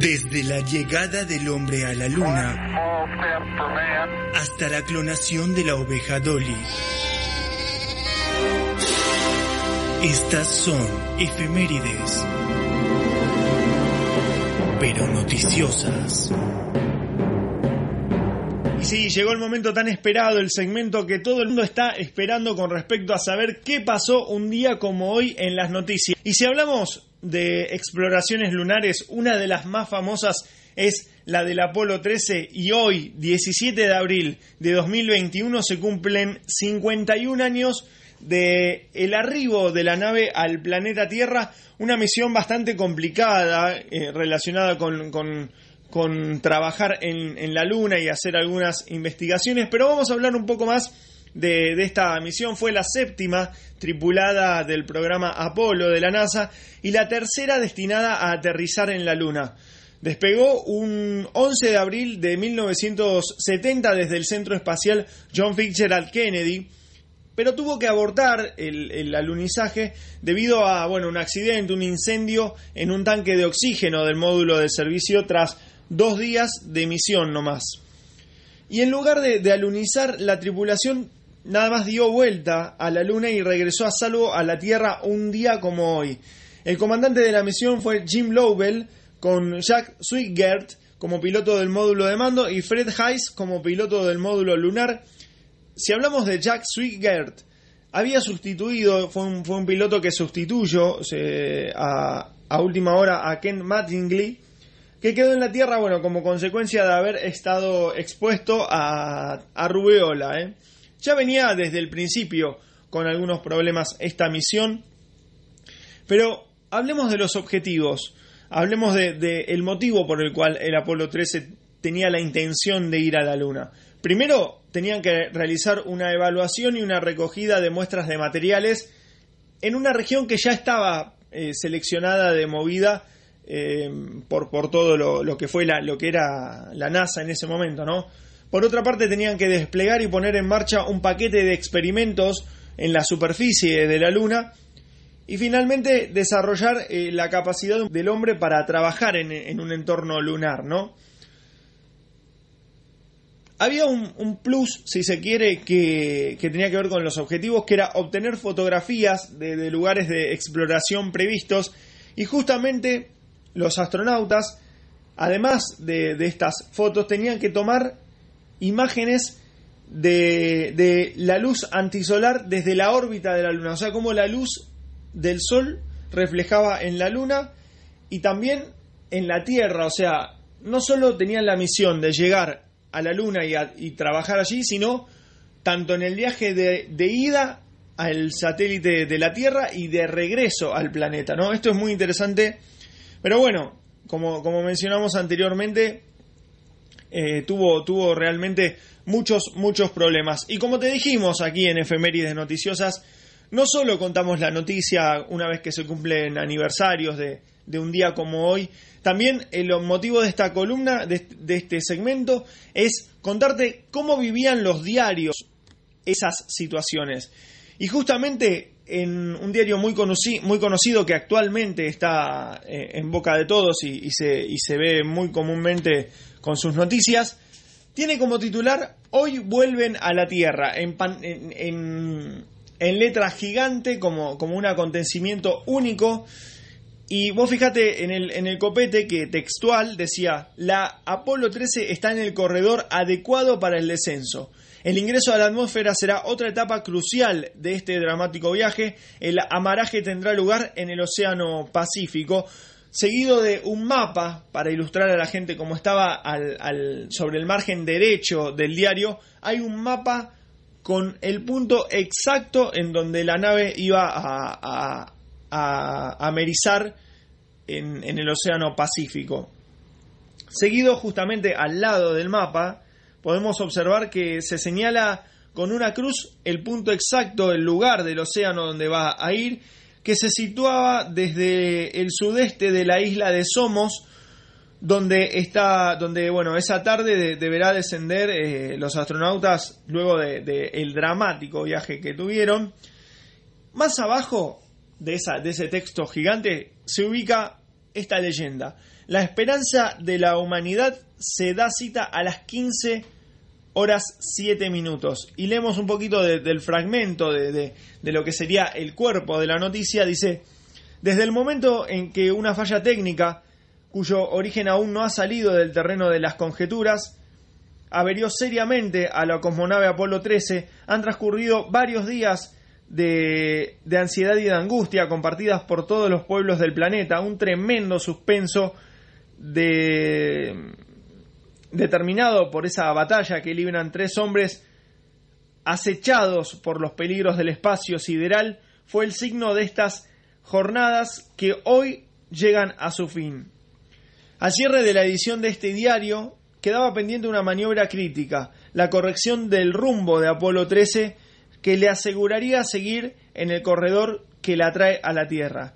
Desde la llegada del hombre a la luna hasta la clonación de la oveja Dolly. Estas son efemérides, pero noticiosas. Y sí, llegó el momento tan esperado, el segmento que todo el mundo está esperando con respecto a saber qué pasó un día como hoy en las noticias. Y si hablamos de exploraciones lunares, una de las más famosas es la del Apolo 13 y hoy, 17 de abril de 2021, se cumplen 51 años de el arribo de la nave al planeta Tierra, una misión bastante complicada eh, relacionada con, con- con trabajar en, en la Luna y hacer algunas investigaciones, pero vamos a hablar un poco más de, de esta misión. Fue la séptima tripulada del programa Apolo de la NASA y la tercera destinada a aterrizar en la Luna. Despegó un 11 de abril de 1970 desde el Centro Espacial John Fitzgerald Kennedy, pero tuvo que abortar el, alunizaje debido a bueno, un accidente, un incendio en un tanque de oxígeno del módulo de servicio tras dos días de misión nomás. Y en lugar de alunizar, la tripulación nada más dio vuelta a la Luna y regresó a salvo a la Tierra un día como hoy. El comandante de la misión fue Jim Lovell, con Jack Swigert como piloto del módulo de mando y Fred Hayes como piloto del módulo lunar. Si hablamos de Jack Swigert, había sustituido, fue un, fue un piloto que sustituyó a, a última hora a Ken Mattingly, que quedó en la Tierra, bueno, como consecuencia de haber estado expuesto a, a rubeola. ¿eh? Ya venía desde el principio con algunos problemas esta misión, pero hablemos de los objetivos, hablemos del de, motivo por el cual el Apolo 13 tenía la intención de ir a la Luna. Primero, tenían que realizar una evaluación y una recogida de muestras de materiales en una región que ya estaba eh, seleccionada de movida eh, por, por todo lo, que fue lo que era la NASA en ese momento, ¿no? Por otra parte, tenían que desplegar y poner en marcha un paquete de experimentos en la superficie de la Luna y finalmente desarrollar eh, la capacidad del hombre para trabajar en, un entorno lunar, ¿no? Había un, plus, si se quiere, que, tenía que ver con los objetivos, que era obtener fotografías de, lugares de exploración previstos y justamente los astronautas, además de, de estas fotos, tenían que tomar imágenes de, de la luz antisolar desde la órbita de la Luna, o sea, como la luz del Sol reflejaba en la Luna y también en la Tierra, o sea, no solo tenían la misión de llegar a la Luna y, trabajar allí, sino tanto en el viaje de, de ida al satélite de la Tierra y de regreso al planeta, ¿no? Esto es muy interesante, pero bueno, como, como mencionamos anteriormente, eh, tuvo, tuvo realmente muchos, muchos problemas. Y como te dijimos aquí en Efemérides Noticiosas, no solo contamos la noticia una vez que se cumplen aniversarios de, de un día como hoy, también el motivo de esta columna, de, de este segmento, es contarte cómo vivían los diarios esas situaciones. Y justamente en un diario muy, conoci- muy conocido que actualmente está eh, en boca de todos y se, y se ve muy comúnmente con sus noticias, tiene como titular Hoy vuelven a la Tierra, en, pan- en, letra gigante, como, como un acontecimiento único. Y vos fíjate en el, en el copete que textual decía, la Apolo 13 está en el corredor adecuado para el descenso. El ingreso a la atmósfera será otra etapa crucial de este dramático viaje. El amaraje tendrá lugar en el Océano Pacífico, seguido de un mapa para ilustrar a la gente cómo estaba al- al- sobre el margen derecho del diario. Hay un mapa con el punto exacto en donde la nave iba a, a, amerizar en, en el Océano Pacífico. Seguido justamente al lado del mapa, podemos observar que se señala con una cruz el punto exacto, el lugar del océano donde va a ir, que se situaba desde el sudeste de la isla de Somos, donde está, donde bueno, esa tarde de- deberá descender eh, los astronautas luego de, de el dramático viaje que tuvieron. Más abajo de, esa, de ese texto gigante se ubica esta leyenda. La esperanza de la humanidad se da cita a las 15 horas 7 minutos. Y leemos un poquito de- del fragmento de, de- de lo que sería el cuerpo de la noticia. Dice, desde el momento en que una falla técnica, cuyo origen aún no ha salido del terreno de las conjeturas, averió seriamente a la cosmonave Apolo 13, han transcurrido varios días de, de ansiedad y de angustia compartidas por todos los pueblos del planeta, un tremendo suspenso de, determinado por esa batalla que libran tres hombres acechados por los peligros del espacio sideral, fue el signo de estas jornadas que hoy llegan a su fin. Al cierre de la edición de este diario quedaba pendiente una maniobra crítica, la corrección del rumbo de Apolo 13 que le aseguraría seguir en el corredor que la trae a la Tierra.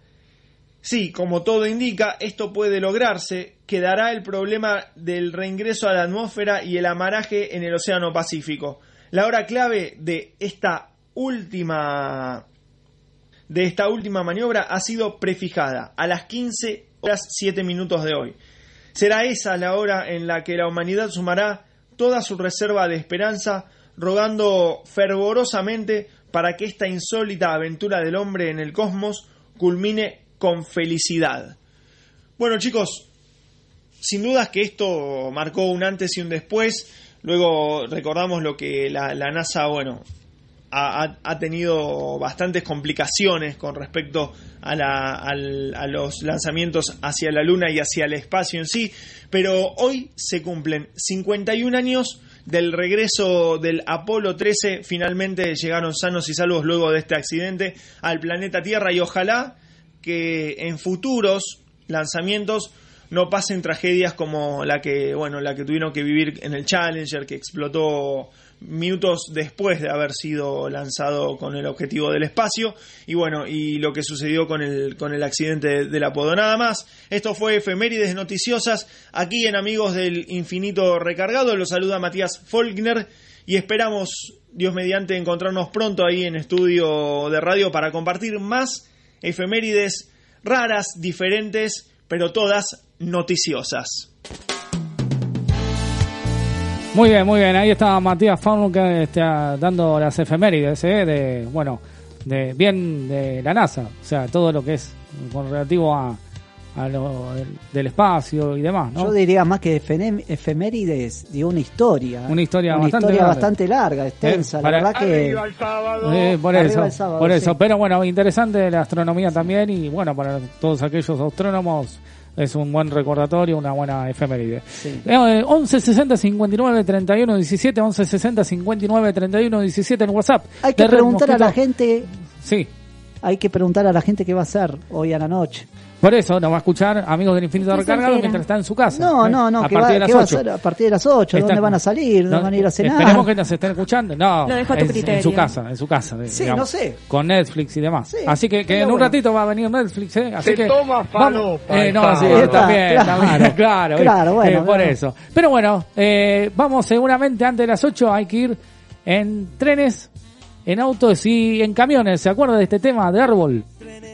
Sí, como todo indica, esto puede lograrse, quedará el problema del reingreso a la atmósfera y el amaraje en el Océano Pacífico. La hora clave de esta última de esta última maniobra ha sido prefijada a las 15 horas 7 minutos de hoy. Será esa la hora en la que la humanidad sumará toda su reserva de esperanza, rogando fervorosamente para que esta insólita aventura del hombre en el cosmos culmine con felicidad. Bueno chicos, sin dudas que esto marcó un antes y un después. Luego recordamos lo que la, NASA, bueno, ha, tenido bastantes complicaciones con respecto a, la- a los lanzamientos hacia la Luna y hacia el espacio en sí, pero hoy se cumplen 51 años del regreso del Apolo 13, finalmente llegaron sanos y salvos luego de este accidente al planeta Tierra y ojalá que en futuros lanzamientos no pasen tragedias como la que bueno la que tuvieron que vivir en el Challenger que explotó minutos después de haber sido lanzado con el objetivo del espacio. Y bueno y lo que sucedió con el con el accidente del Apodo. Nada más. Esto fue efemérides noticiosas aquí en Amigos del Infinito Recargado. Los saluda Matías Faulkner y esperamos Dios mediante encontrarnos pronto ahí en estudio de radio para compartir más efemérides raras diferentes pero todas noticiosas Muy bien, muy bien. Ahí está Matías Faun que está dando las efemérides, ¿eh? de, bueno, de bien de la NASA. O sea, todo lo que es con relativo a, a lo del, del espacio y demás, ¿no? Yo diría más que efemérides, digo una historia. Una historia Una bastante historia larga. bastante larga, extensa. Eh, la para- verdad que. Eh, por Arriba eso, el sábado, por eso. sí. Pero bueno, interesante la astronomía también y bueno, para todos aquellos astrónomos es un buen recordatorio, una buena efeméride. Eh, 11 60 59 31 17, 11 60 59 31 17 en WhatsApp. Hay que de preguntar a la gente. Sí. Hay que preguntar a la gente qué va a hacer hoy a la noche. Por eso nos va a escuchar Amigos del Infinito Estoy Recargado mientras está en su casa. No, ¿eh? no, no, A que partir va, de las que va a 8. ser a partir de las 8, Está- ¿dónde van a salir? ¿Dónde No, van a ir a cenar? Esperemos que nos estén escuchando. No, Lo dejo a tu en, en su casa, en su casa. Sí, digamos, no sé. Con Netflix y demás. Sí, Así que, que en un bueno. ratito va a venir Netflix, ¿eh? Así Se que toma vamos- Eh, no, está. sí, Está, también, claro, también, claro. claro, eh, bueno, por bueno. eso. Pero bueno, eh, vamos seguramente antes de las 8 hay que ir en trenes, en autos y en camiones. ¿Se acuerda de este tema de árbol? Trenes,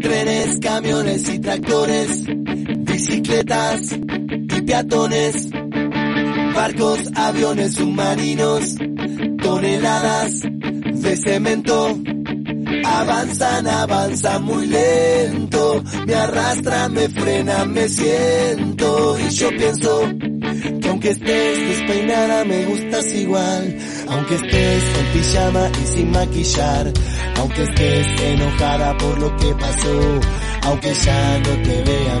Trenes, camiones y tractores, bicicletas y peatones, barcos, aviones, submarinos, toneladas de cemento. Avanzan, avanzan muy lento, me arrastran, me frenan, me siento. Y yo pienso que aunque estés despeinada me gustas igual, aunque estés con pijama y sin maquillar, aunque estés enojada por lo que pasó, aunque ya no te vea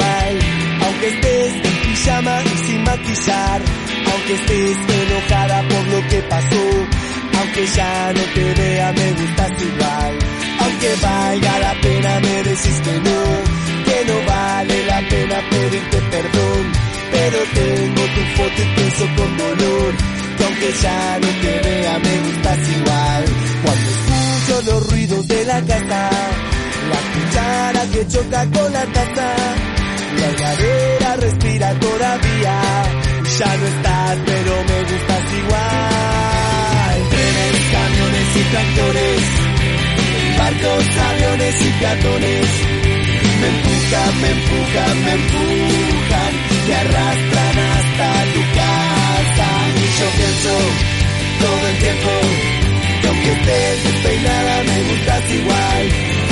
Aunque estés en pijama y sin maquillar, aunque estés enojada por lo que pasó, aunque ya no te vea me gustas igual, aunque valga la pena me decís que no, que no vale la pena pedirte perdón, pero tengo tu foto y pienso con dolor, que aunque ya no te vea me gustas igual, cuando escucho los ruidos de la casa, la cuchara que choca con la taza, la heladera respira todavía, ya no estás pero me gustas igual, trenes, camiones y tractores, barcos, aviones y peatones, me empujan, me empujan, me empujan, me arrastran hasta tu casa. Y yo pienso todo el tiempo que aunque estés despeinada me gustas igual,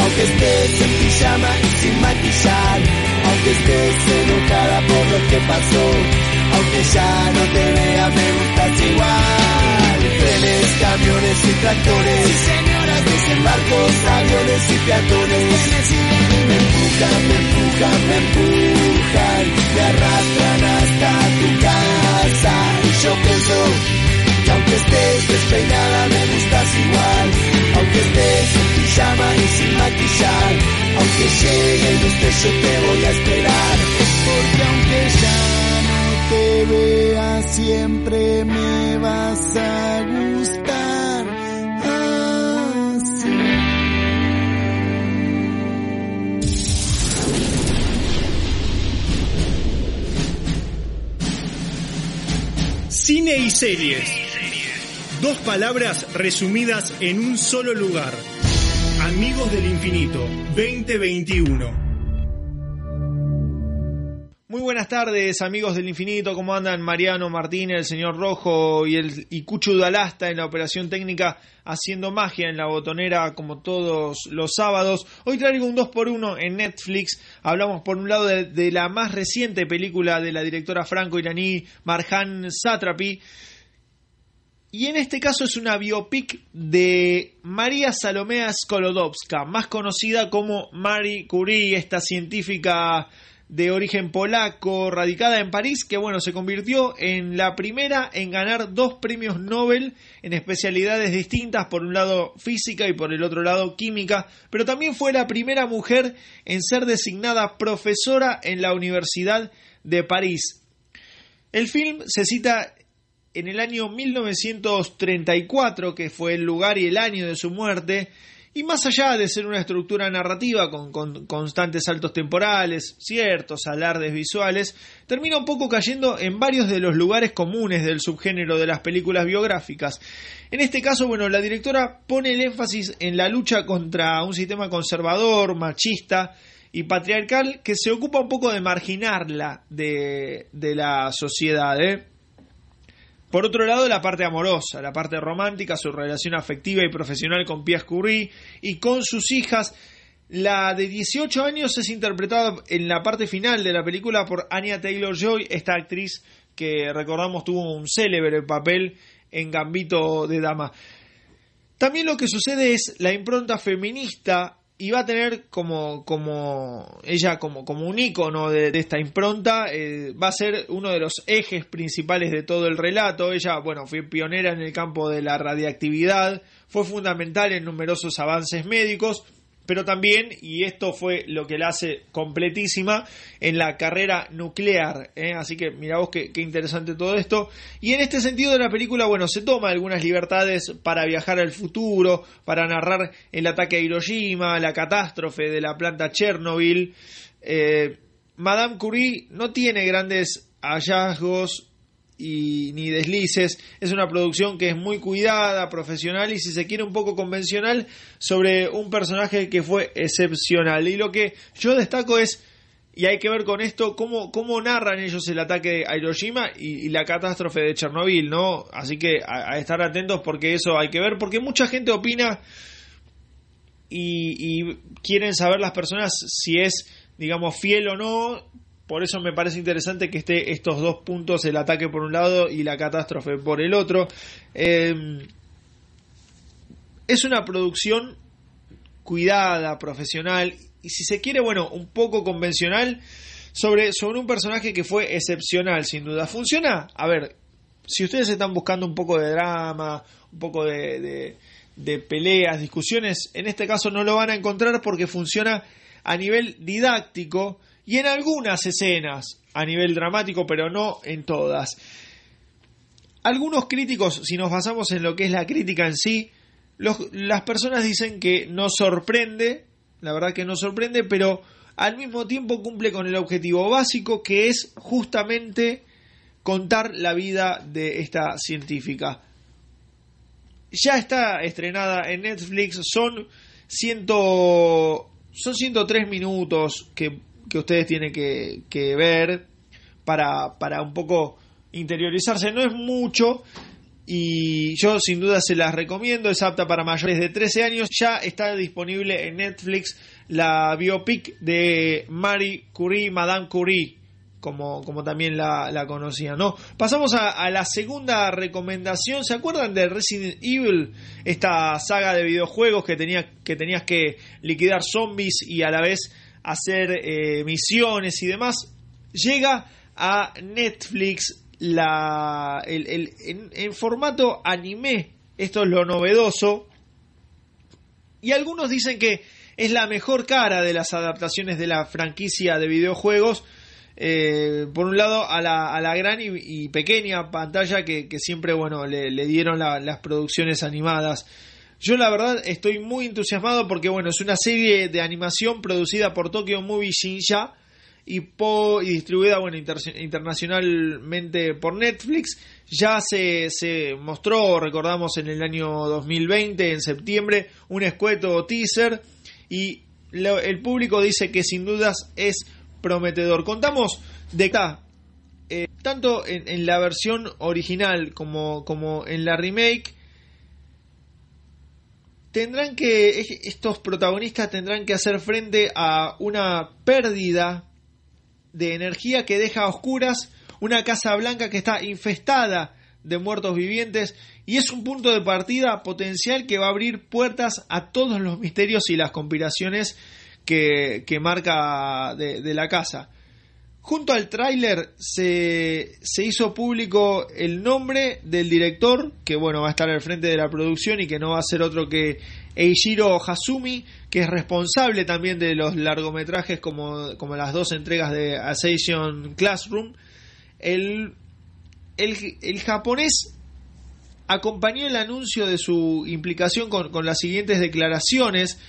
aunque estés en pijama y sin maquillar, aunque estés enojada por lo que pasó, aunque ya no te vea me gustas igual. Trenes, camiones y tractores, señoras dicen barcos, aviones y peatones, me empujan, me empujan, me empujan, me arrastran hasta tu casa. Y yo pienso que aunque estés despeinada me gustas igual, aunque estés pijama y sin maquillar, aunque llegue el usted yo te voy a esperar, porque aunque ya no te vea siempre me vas a gustar así. Cine y series. Dos palabras resumidas en un solo lugar. Amigos del Infinito 2021. Muy buenas tardes, amigos del infinito. ¿Cómo andan Mariano Martínez, el señor Rojo y el y Cucho Dalasta en la operación técnica haciendo magia en la botonera como todos los sábados? Hoy traigo un 2x1 en Netflix. Hablamos por un lado de, de la más reciente película de la directora franco-iraní Marjan Satrapi. Y en este caso es una biopic de María Salomea Skolodowska, más conocida como Marie Curie, esta científica de origen polaco, radicada en París, que bueno, se convirtió en la primera en ganar dos premios Nobel en especialidades distintas, por un lado física y por el otro lado química, pero también fue la primera mujer en ser designada profesora en la Universidad de París. El film se cita en el año 1934, que fue el lugar y el año de su muerte, y más allá de ser una estructura narrativa con, con constantes saltos temporales, ciertos alardes visuales, termina un poco cayendo en varios de los lugares comunes del subgénero de las películas biográficas. En este caso, bueno, la directora pone el énfasis en la lucha contra un sistema conservador, machista y patriarcal que se ocupa un poco de marginarla de, de la sociedad. ¿eh? Por otro lado, la parte amorosa, la parte romántica, su relación afectiva y profesional con Pierre Curie y con sus hijas. La de 18 años es interpretada en la parte final de la película por Anya Taylor Joy, esta actriz que recordamos tuvo un célebre papel en Gambito de Dama. También lo que sucede es la impronta feminista va a tener como, como ella como, como un icono de, de esta impronta, eh, va a ser uno de los ejes principales de todo el relato. Ella, bueno, fue pionera en el campo de la radiactividad, fue fundamental en numerosos avances médicos, pero también, y esto fue lo que la hace completísima, en la carrera nuclear. ¿eh? Así que mira vos qué, qué, interesante todo esto. Y en este sentido de la película, bueno, se toma algunas libertades para viajar al futuro, para narrar el ataque a Hiroshima, la catástrofe de la planta Chernobyl. Eh, Madame Curie no tiene grandes hallazgos y ni deslices. Es una producción que es muy cuidada, profesional y si se quiere un poco convencional sobre un personaje que fue excepcional. Y lo que yo destaco es, y hay que ver con esto, cómo, cómo narran ellos el ataque a Hiroshima y, la catástrofe de Chernobyl, ¿no? Así que a, a, estar atentos porque eso hay que ver, porque mucha gente opina y, y quieren saber las personas si es, digamos, fiel o no por eso me parece interesante que esté estos dos puntos, el ataque por un lado y la catástrofe por el otro. Eh, es una producción cuidada, profesional y si se quiere, bueno, un poco convencional sobre, sobre un personaje que fue excepcional, sin duda. ¿Funciona? A ver, si ustedes están buscando un poco de drama, un poco de, de peleas, discusiones, en este caso no lo van a encontrar porque funciona a nivel didáctico y en algunas escenas a nivel dramático, pero no en todas. Algunos críticos, si nos basamos en lo que es la crítica en sí, las personas dicen que no sorprende, la verdad que no sorprende, pero al mismo tiempo cumple con el objetivo básico que es justamente contar la vida de esta científica. Ya está estrenada en Netflix, son, ciento, son 103 minutos que que ustedes tienen que, ver para, para un poco interiorizarse. No es mucho y yo sin duda se las recomiendo. Es apta para mayores de 13 años. Ya está disponible en Netflix la biopic de Marie Curie, Madame Curie. Como, como también la, la conocía, ¿no? Pasamos a, a, la segunda recomendación. ¿Se acuerdan de Resident Evil? Esta saga de videojuegos que, tenía, que tenías que liquidar zombies y a la vez hacer eh, misiones y demás, llega a Netflix la, el, el, en, formato anime. Esto es lo novedoso. Y algunos dicen que es la mejor cara de las adaptaciones de la franquicia de videojuegos. Eh, por un lado, a la, a la gran y, pequeña pantalla que, siempre bueno, le, dieron la, las producciones animadas. Yo la verdad estoy muy entusiasmado porque bueno, es una serie de animación producida por Tokyo Movie Shinsha y, distribuida bueno, inter, internacionalmente por Netflix. Ya se, se mostró, recordamos, en el año 2020, en septiembre, un escueto teaser y el público dice que sin dudas es prometedor. Contamos de acá, eh, tanto en, en, la versión original como, como en la remake, tendrán que, estos protagonistas tendrán que hacer frente a una pérdida de energía que deja a oscuras una Casa Blanca que está infestada de muertos vivientes y es un punto de partida potencial que va a abrir puertas a todos los misterios y las conspiraciones que, que marca de, de la casa. Junto al tráiler se, se, hizo público el nombre del director, que bueno, va a estar al frente de la producción y que no va a ser otro que Eishiro Hasumi, que es responsable también de los largometrajes como, como las dos entregas de Assassin Classroom. El, el, el japonés acompañó el anuncio de su implicación con, con las siguientes declaraciones,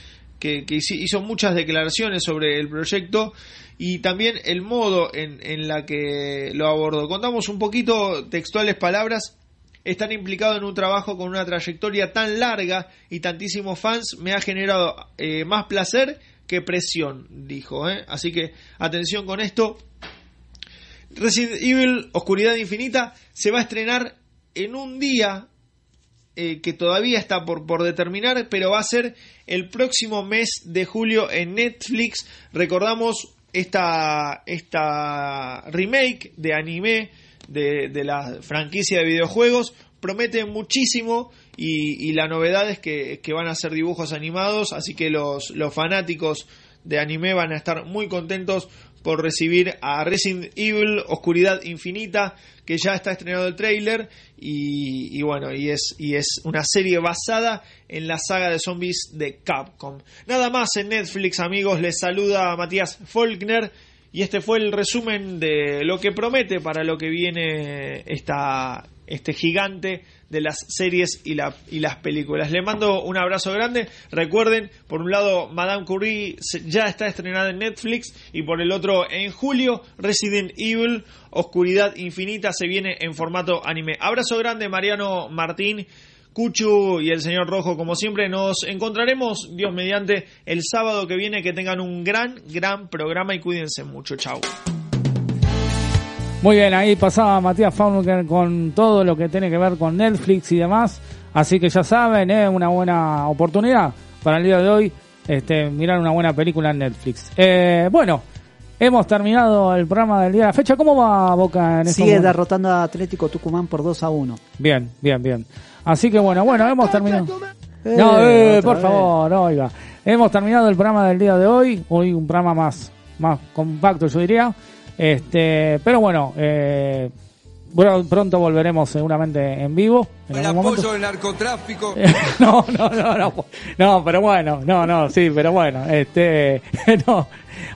que, hizo muchas declaraciones sobre el proyecto y también el modo en, en la que lo abordó. Contamos un poquito textuales palabras. Estar implicado en un trabajo con una trayectoria tan larga y tantísimos fans me ha generado eh, más placer que presión, dijo. ¿eh? Así que atención con esto. Resident Evil Oscuridad Infinita se va a estrenar en un día eh, que todavía está por, por determinar, pero va a ser el próximo mes de julio en Netflix. Recordamos esta, esta remake de anime de, de la franquicia de videojuegos. Promete muchísimo y, y la novedad es que, que van a ser dibujos animados, así que los, los fanáticos de anime van a estar muy contentos por recibir a Resident Evil Oscuridad Infinita, que ya está estrenado el tráiler y, bueno, y es, y es una serie basada en la saga de zombies de Capcom. Nada más en Netflix, amigos, les saluda Matías Faulkner y este fue el resumen de lo que promete para lo que viene esta, este gigante de las series y, la- y las películas. Le mando un abrazo grande. Recuerden, por un lado, Madame Curie ya está estrenada en Netflix y por el otro, en julio, Resident Evil Oscuridad Infinita se viene en formato anime. Abrazo grande, Mariano Martín. Cuchu y el señor Rojo, como siempre, nos encontraremos, Dios mediante, el sábado que viene. Que tengan un gran, gran programa y cuídense mucho. Chao. Muy bien, ahí pasaba Matías Faulkner con todo lo que tiene que ver con Netflix y demás. Así que ya saben, es una buena oportunidad para el día de hoy este, mirar una buena película en Netflix. Eh, bueno, hemos terminado el programa del día de la fecha. ¿Cómo va Boca en Sigue derrotando a Atlético Tucumán por 2 a 1. Bien, bien, bien. Así que bueno, bueno, hemos terminado. Eh, No, eh, otra por vez. favor, no, oiga. Hemos terminado el programa del día de hoy. Hoy un programa más, más compacto, yo diría. Este, pero bueno, eh, bueno, pronto volveremos seguramente en vivo. En El algún apoyo del narcotráfico. no, no, no, no, no, pero bueno, no, no, sí, pero bueno, este, no,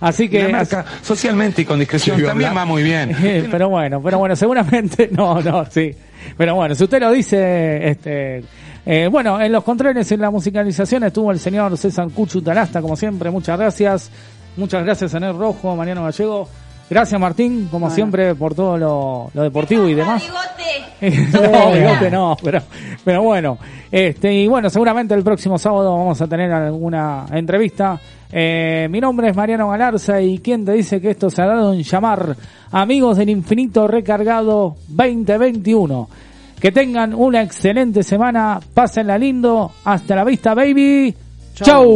así que, socialmente y con discreción también va muy bien. Eh, pero bueno, pero bueno, seguramente, no, no, sí. Pero bueno, si usted lo dice, este, eh, bueno, en los controles, en la musicalización estuvo el señor César Cuchu Talasta, como siempre, muchas gracias. Muchas gracias, Enel Rojo, Mariano Gallego. Gracias, Martín, como Bueno. siempre, por todo lo, lo deportivo y demás. Bigote. no, bigote no, pero, pero bueno. Este, y bueno, seguramente el próximo sábado vamos a tener alguna entrevista. Eh, mi nombre es Mariano Galarza y quien te dice que esto se ha dado en llamar Amigos del Infinito Recargado 2021. Que tengan una excelente semana, pásenla lindo, hasta la vista baby. Chau.